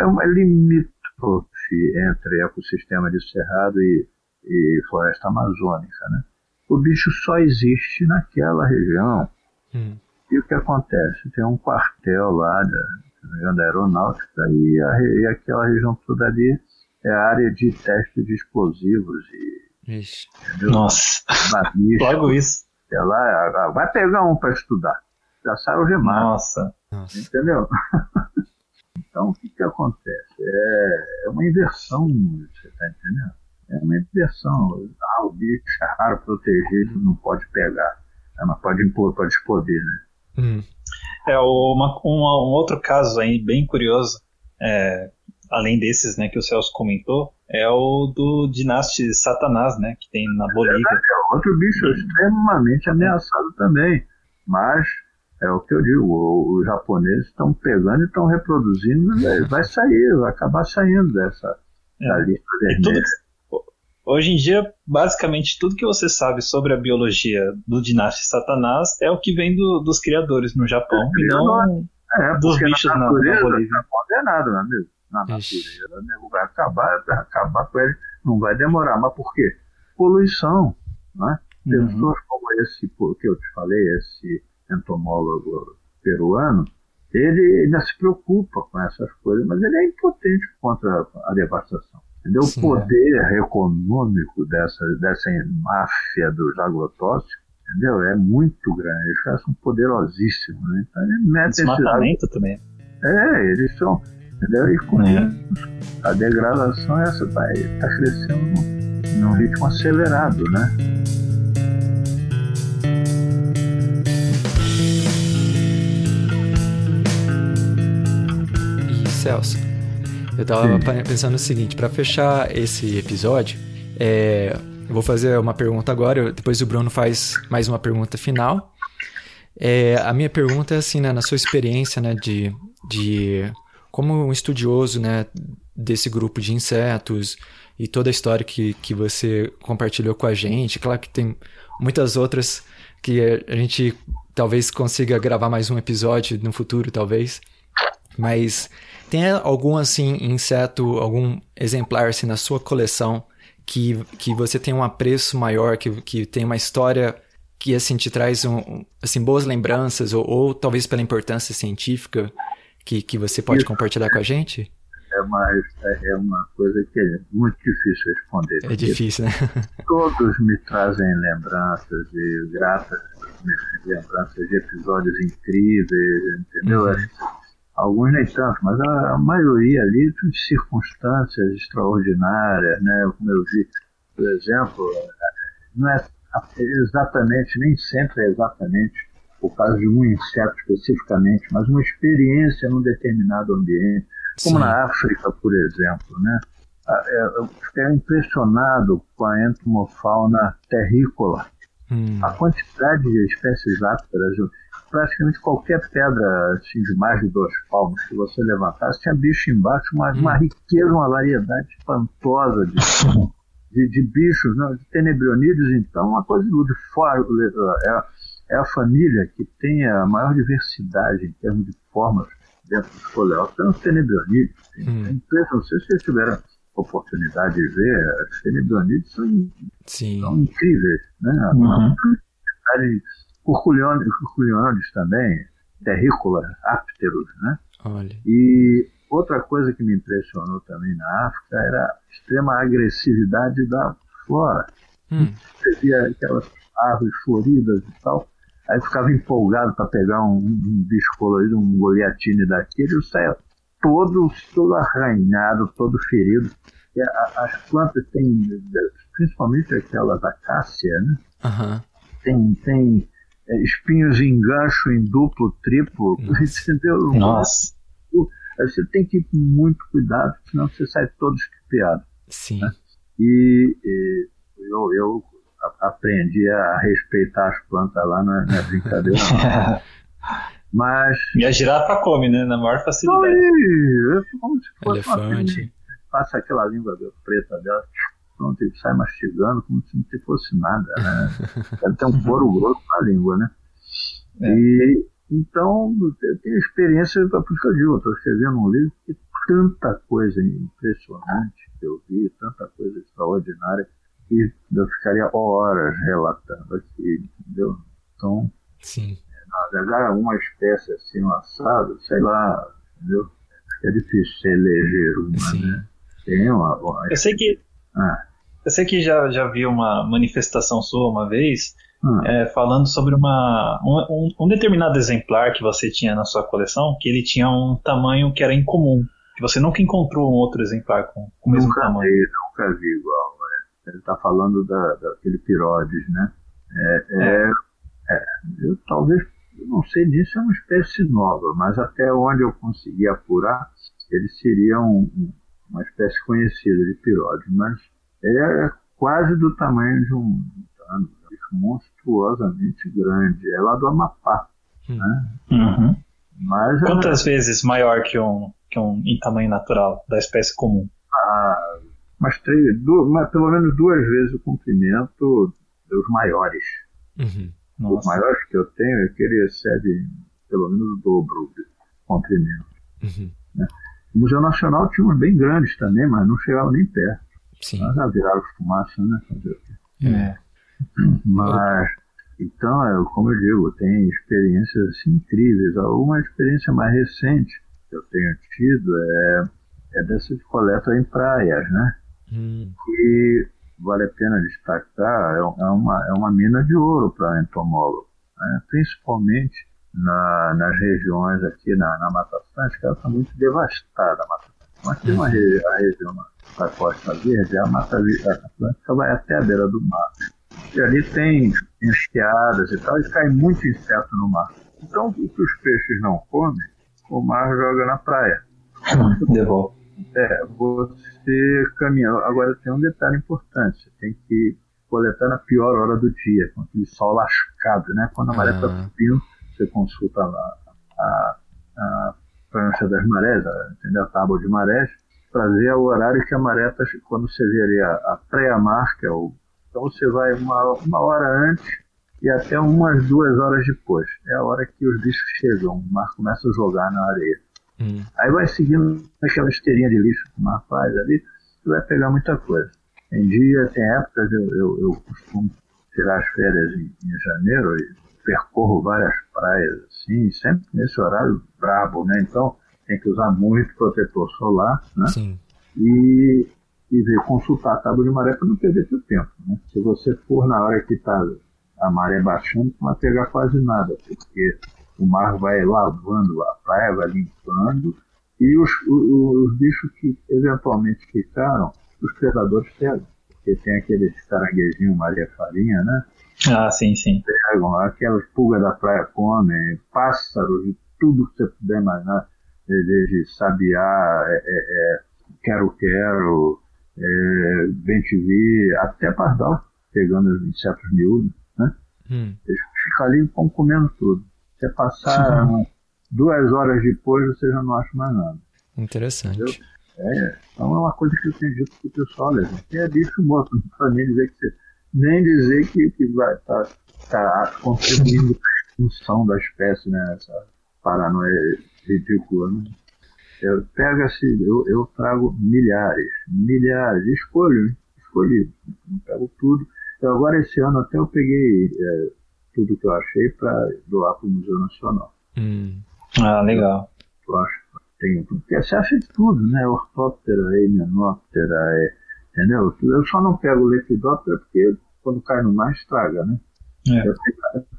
S4: é uma limítrofe entre ecossistema de cerrado e, e floresta amazônica, né? O bicho só existe naquela região.
S2: Hum.
S4: E o que acontece? Tem um quartel lá da, engano, da aeronáutica e, a, e aquela região toda ali é a área de teste de explosivos e
S2: Ixi.
S4: entendeu?
S3: Nossa,
S4: Babicho,
S3: logo isso.
S4: lá, vai pegar um para estudar. Já sai algemado,
S3: Nossa.
S2: Nossa.
S4: entendeu? então o que, que acontece? É, é uma inversão, você está entendendo? É uma inversão. Ah, o bicho é raro, protegido, não pode pegar. É, mas pode impor, pode explodir, né?
S2: Hum.
S3: É uma, uma- um outro caso aí bem curioso, é, além desses né, que o Celso comentou, é o do Dinaste Satanás, né, que tem na Bolívia.
S4: É outro bicho extremamente ameaçado também. Mas é o que eu digo, os japoneses estão pegando e estão reproduzindo, vai- vai sair, vai acabar saindo dessa
S3: É.
S4: da lista
S3: tudo,
S4: vermelha.
S3: hoje em dia, basicamente, tudo que você sabe sobre a biologia do Dinaste Satanás é o que vem do- dos criadores no Japão e não
S4: É,
S3: dos bichos
S4: na
S3: na- na Bolívia.
S4: não é nada, meu amigo. Na natureza, né? vai acabar, vai acabar com ele, não vai demorar. Mas por quê? Poluição, né?
S3: Uhum.
S4: Pessoas como esse que eu te falei, esse entomólogo peruano, ele ainda se preocupa com essas coisas, mas ele é impotente contra a devastação. Entendeu?
S2: Sim,
S4: o poder econômico dessa, dessa máfia dos agrotóxicos entendeu? é muito grande. Eles são poderosíssimos. Né? Então ele mete esses
S3: desmatamento também.
S4: é, eles são. Entendeu? E com é. isso, a degradação essa está tá crescendo num ritmo acelerado, né?
S2: E Celso, eu tava Sim. pensando o seguinte, para fechar esse episódio, é, eu vou fazer uma pergunta agora, depois o Bruno faz mais uma pergunta final. É, a minha pergunta é assim, né, na sua experiência, né, de, de como um estudioso, né, desse grupo de insetos e toda a história que, que você compartilhou com a gente, claro que tem muitas outras que a gente talvez consiga gravar mais um episódio no futuro, talvez, mas tem algum assim inseto, algum exemplar assim na sua coleção que, que você tem um apreço maior, que, que tem uma história que assim te traz um, assim boas lembranças ou, ou talvez pela importância científica que, que você pode Isso. compartilhar com a gente?
S4: É uma, é uma coisa que é muito difícil responder.
S2: É difícil, né?
S4: Todos me trazem lembranças e gratas lembranças de episódios incríveis, entendeu? Uhum alguns nem tanto, mas a, a maioria ali são de circunstâncias extraordinárias, né? Como eu vi, por exemplo, não é exatamente, nem sempre é exatamente por causa de um inseto especificamente, mas uma experiência num determinado ambiente, como Sim. na África, por exemplo, né? É, eu fiquei impressionado com a entomofauna terrícola. Hum. A quantidade de espécies ápteras praticamente qualquer pedra assim, de mais de dois palmos que você levantasse, tinha bicho embaixo, uma, hum. uma riqueza, uma variedade espantosa de, de, de bichos, né? de tenebrionídeos, então, uma coisa de fora. É, é a família que tem a maior diversidade em termos de formas dentro dos coleópteros, são os tenebrionídeos. Hum. É impressionante, não sei se vocês tiveram oportunidade de ver, os tenebrionídeos são, são incríveis. Né? Uhum. Curculiones, também, terrícola, ápteros, né?
S2: Olha.
S4: E outra coisa que me impressionou também na África era a extrema agressividade da flora. Hum. Você via aquelas árvores floridas e tal, aí ficava empolgado para pegar um, um, bicho colorido, um goliatine daquele, e saia todo, todo arranhado, todo ferido. E a, as plantas têm, principalmente aquelas acácia, né?
S2: Uhum.
S4: Tem, tem é, espinhos em gancho em duplo, triplo, Nossa. entendeu?
S2: Nossa.
S4: Você tem que ir com muito cuidado, senão você sai todo estupiado.
S2: Sim.
S4: Né? E, e eu, eu, aprendi a respeitar as plantas lá, não é, não é brincadeira. Não. Mas.
S3: E a girafa come, né? Na maior facilidade.
S4: Aí, como se
S2: fosse Elefante.
S4: Uma, passa aquela língua preta dela pronto, ele sai mastigando como se não fosse nada, né? Deve ter um couro grosso na língua, né? É. E então eu tenho experiência, por isso que eu digo, eu estou escrevendo um livro que tanta coisa impressionante que eu vi, tanta coisa extraordinária, que eu ficaria horas relatando aqui, entendeu? Então,
S2: Sim.
S4: navegar uma espécie assim, um assado, sei lá, entendeu? É difícil se eleger uma, Sim. né? Tem uma, uma...
S3: Eu sei que ah. Eu sei que já, já vi uma manifestação sua uma vez hum. é, falando sobre uma, um, um, determinado exemplar que você tinha na sua coleção, que ele tinha um tamanho que era incomum, que você nunca encontrou um outro exemplar com, com o mesmo
S4: nunca
S3: tamanho.
S4: Vi, nunca vi igual. Ele está falando da, daquele pirodes, né? É, é, é. é, eu talvez, eu não sei disso, é uma espécie nova, mas até onde eu consegui apurar, ele seria um, uma espécie conhecida de pirodes, mas é quase do tamanho de um tano, monstruosamente grande. É lá do Amapá. Hum. Né?
S3: Uhum. Mas Quantas é... vezes maior que um, que um em tamanho natural, da espécie comum?
S4: Ah, mas, três, duas, mas pelo menos duas vezes o comprimento dos maiores.
S2: Uhum.
S4: Os maiores que eu tenho é que ele excede pelo menos o dobro de comprimento.
S2: Uhum.
S4: Né? O Museu Nacional tinha uns bem grandes também, mas não chegavam nem perto.
S2: Sim.
S4: Mas já viraram fumaça, né?
S2: É.
S4: Mas, então, como eu digo, tem experiências assim, incríveis. Uma experiência mais recente que eu tenho tido é, é dessa de coleta em praias, né?
S2: Hum.
S4: E vale a pena destacar, é, é uma, é uma mina de ouro para entomólogo, né? principalmente na, nas regiões aqui na, na Mata Atlântica, ela está muito devastada a Mata Atlântica. Mas tem uma a região da Costa Verde, a Mata Atlântica vai até a beira do mar. E ali tem enseadas e tal, e cai muito inseto no mar. Então, o que os peixes não comem, o mar joga na praia.
S3: Devolve.
S4: É, você caminha. Agora tem um detalhe importante: você tem que coletar na pior hora do dia, com aquele sol lascado, né? Quando a maré está ah. subindo, você consulta a, a, a prancha das marés, a, entendeu? a tábua de marés, para ver o horário que a maré está. Quando você vê ali a, a pré-mar, que é o. Então você vai uma, uma hora antes e até umas duas horas depois. É a hora que os bichos chegam, o mar começa a jogar na areia. Hum. Aí vai seguindo aquela esteirinha de lixo que o mar faz ali, você vai pegar muita coisa. Tem dia, tem épocas, eu, eu, eu costumo tirar as férias em, em, janeiro e percorro várias praias assim, sempre nesse horário brabo, né? Então tem que usar muito protetor solar, né? Sim. E, e ver, consultar a tábua de maré para não perder seu tempo, né? Se você for na hora que está a maré baixando, não vai pegar quase nada, porque o mar vai lavando a praia, vai limpando, e os, os, os bichos que eventualmente ficaram os predadores pegam. Porque tem aqueles caranguejinhos Maria Farinha, né?
S3: Ah, sim, sim.
S4: Pegam, aquelas pulgas da praia comem, pássaros, de tudo que você puder imaginar, desde sabiá, é, é, é, quero-quero, é, bem-te-vi, até pardal, pegando os insetos miúdos, né? Hum. Eles ficam ali e vão comendo tudo. Você passar duas horas depois, você já não acha mais nada.
S2: Interessante. Entendeu?
S4: É, então é uma coisa que eu tenho dito para o pessoal, olha, é bicho morto, não precisa nem dizer que você, nem dizer que, que vai estar tá, tá contribuindo para a extinção da espécie, né? Essa paranoia ridícula, né? Eu pego assim, eu, eu trago milhares, milhares, escolho, escolhi, não pego tudo. Eu, agora esse ano até eu peguei é, tudo que eu achei para doar para o Museu Nacional.
S3: Hum. Ah, legal.
S4: Eu acho tem, porque você acha de tudo, né? Ortóptera, Hymenoptera, é, entendeu? Eu só não pego Lepidóptera porque quando cai no mar estraga, né? É. Eu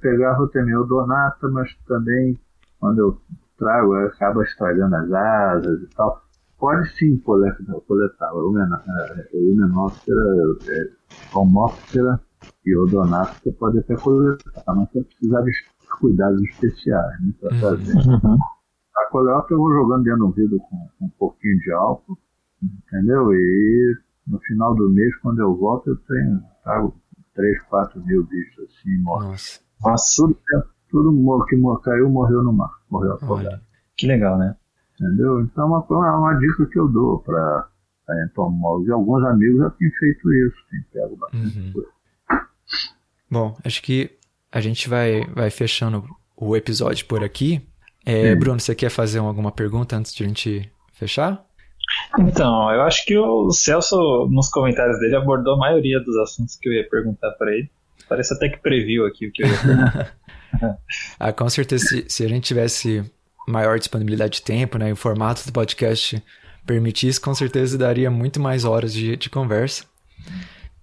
S4: pegava também o Donata, mas também quando eu trago acaba estragando as asas e tal. Pode sim coletar, coletar o Hymenoptera, é, Homóptera e o Donata você pode até coletar, mas você precisa de cuidados especiais né, para fazer. Uhum. A coleóptera eu vou jogando dentro do vidro com, com, um pouquinho de álcool, entendeu? E no final do mês, quando eu volto, eu tenho, trago 3, 4 mil bichos assim, mortos. Nossa. Tudo, tudo que caiu morreu no mar, morreu afogado.
S3: Que legal, né?
S4: Entendeu? Então é uma, uma dica que eu dou para entomólogos. E alguns amigos já têm feito isso, têm pego bastante uhum. coisa.
S2: Bom, acho que a gente vai, vai fechando o episódio por aqui. É, Bruno, você quer fazer alguma pergunta antes de a gente fechar?
S3: Então, eu acho que o Celso, nos comentários dele, abordou a maioria dos assuntos que eu ia perguntar para ele. Parece até que previu aqui o que eu ia perguntar.
S2: ah, com certeza, se, se, a gente tivesse maior disponibilidade de tempo, né, o formato do podcast permitisse, com certeza daria muito mais horas de, de conversa.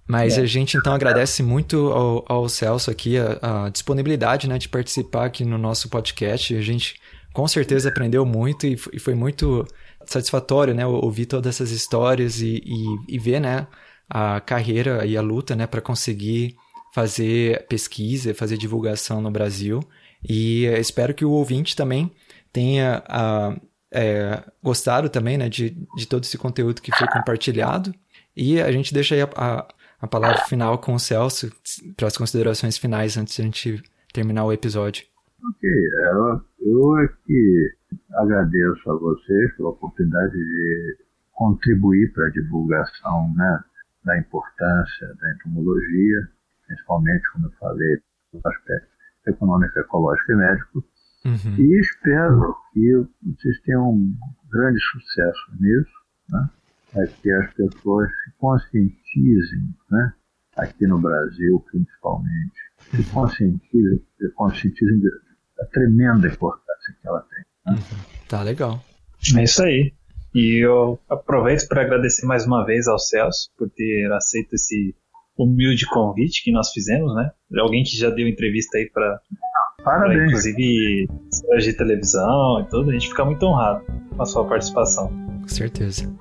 S2: Mas é. a gente então agradece muito ao, ao Celso aqui a, a, disponibilidade né, de participar aqui no nosso podcast. A gente com certeza aprendeu muito e, foi muito satisfatório, né, ouvir todas essas histórias e, e, e ver, né, a carreira e a luta, né, para conseguir fazer pesquisa, fazer divulgação no Brasil. E espero que o ouvinte também tenha a, é, gostado também, né, de, de todo esse conteúdo que foi compartilhado. E a gente deixa aí a, a, a palavra final com o Celso para as considerações finais antes de a gente terminar o episódio.
S4: Ok, eu, é que agradeço a vocês pela oportunidade de contribuir para a divulgação né, da importância da entomologia, principalmente, como eu falei, no aspecto econômico, ecológico e médico. Uhum. E espero que vocês tenham um grande sucesso nisso, né? É que as pessoas se conscientizem, né? aqui no Brasil principalmente, se uhum. conscientizem, se conscientizem a tremenda importância que ela tem. Né?
S2: Uhum. Tá legal.
S3: É isso aí. E eu aproveito para agradecer mais uma vez ao Celso por ter aceito esse humilde convite que nós fizemos, né? Alguém que já deu entrevista aí para
S4: Parabéns.
S3: inclusive de televisão e tudo, a gente fica muito honrado com a sua participação.
S2: Com certeza.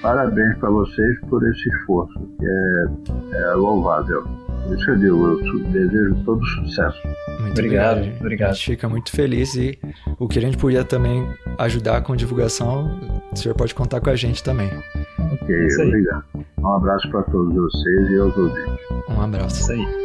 S4: Parabéns para vocês por esse esforço, que é, é louvável. Isso eu digo, eu desejo todo sucesso.
S2: Muito
S3: Obrigado,
S2: obrigado.
S3: obrigado.
S2: A gente fica muito feliz e o que a gente puder também ajudar com divulgação, o senhor pode contar com a gente também.
S4: Ok, obrigado. Um abraço para todos vocês e aos ouvintes.
S2: Um abraço.
S3: Isso aí.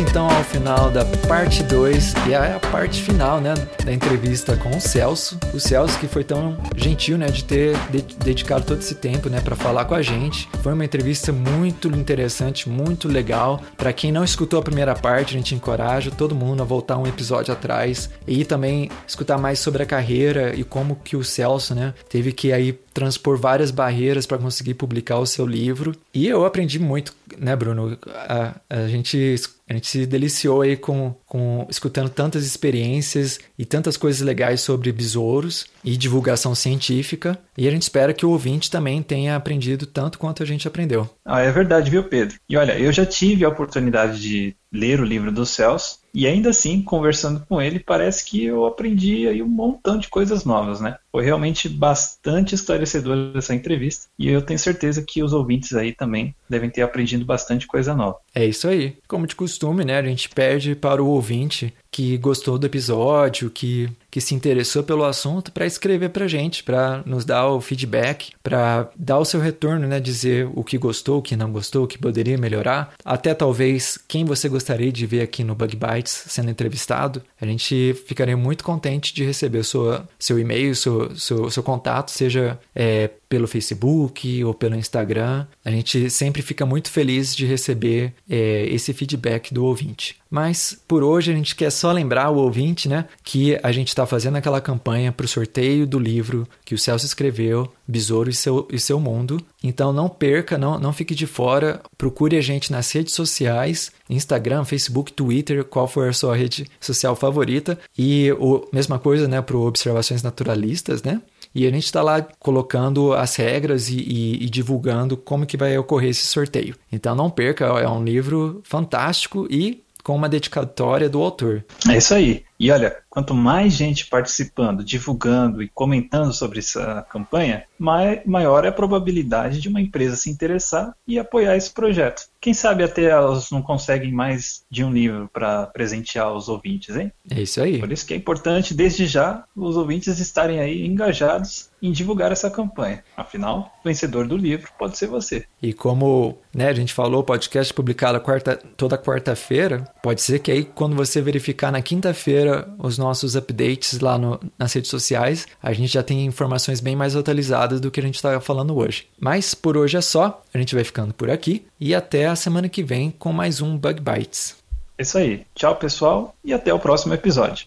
S2: Então ao final da parte 2 e é a parte final, né, da entrevista com o Celso. O Celso que foi tão gentil, né, de ter de- dedicado todo esse tempo, né, para falar com a gente. Foi uma entrevista muito interessante, muito legal. Para quem não escutou a primeira parte, a gente encoraja todo mundo a voltar um episódio atrás e também escutar mais sobre a carreira e como que o Celso, né, teve que aí transpor várias barreiras para conseguir publicar o seu livro. E eu aprendi muito, né, Bruno? A, a gente a gente se deliciou aí com, com escutando tantas experiências e tantas coisas legais sobre besouros e divulgação científica. E a gente espera que o ouvinte também tenha aprendido tanto quanto a gente aprendeu.
S3: Ah, é verdade, viu, Pedro? E olha, eu já tive a oportunidade de ler o livro do Celso e ainda assim, conversando com ele, parece que eu aprendi aí um montão de coisas novas, né? Foi realmente bastante esclarecedora essa entrevista e eu tenho certeza que os ouvintes aí também devem ter aprendido bastante coisa nova.
S2: É isso aí. Como de costume, né? A gente pede para o ouvinte que gostou do episódio, que, que se interessou pelo assunto, para escrever para gente, para nos dar o feedback, para dar o seu retorno, né? Dizer o que gostou, o que não gostou, o que poderia melhorar. Até talvez quem você gostaria de ver aqui no Bug Bites sendo entrevistado. A gente ficaria muito contente de receber sua, seu e-mail, seu, seu, seu contato, seja é, pelo Facebook ou pelo Instagram. A gente sempre fica muito feliz de receber é, esse feedback do ouvinte. Mas por hoje a gente quer só lembrar o ouvinte, né, que a gente está fazendo aquela campanha para o sorteio do livro que o Celso escreveu, Besouro e seu, e seu Mundo. Então não perca, não, não fique de fora. Procure a gente nas redes sociais, Instagram, Facebook, Twitter, qual for a sua rede social favorita. E o, mesma coisa, né, para Observações Naturalistas, né? E a gente está lá colocando as regras e, e, e, divulgando como que vai ocorrer esse sorteio. Então não perca, é um livro fantástico e com uma dedicatória do autor.
S3: É isso aí. E olha, quanto mais gente participando, divulgando e comentando sobre essa campanha, maior é a probabilidade de uma empresa se interessar e apoiar esse projeto. Quem sabe até elas não conseguem mais de um livro para presentear os ouvintes, hein?
S2: É isso aí.
S3: Por isso que é importante, desde já, os ouvintes estarem aí engajados em divulgar essa campanha. Afinal, o vencedor do livro pode ser você.
S2: E como né, a gente falou, o podcast publicado quarta, toda quarta-feira, pode ser que aí quando você verificar na quinta-feira os nossos updates lá no, nas redes sociais, a gente já tem informações bem mais atualizadas do que a gente está falando hoje. Mas por hoje é só, a gente vai ficando por aqui e até a semana que vem com mais um Bug Bites.
S3: É isso aí. Tchau, pessoal, e até o próximo episódio.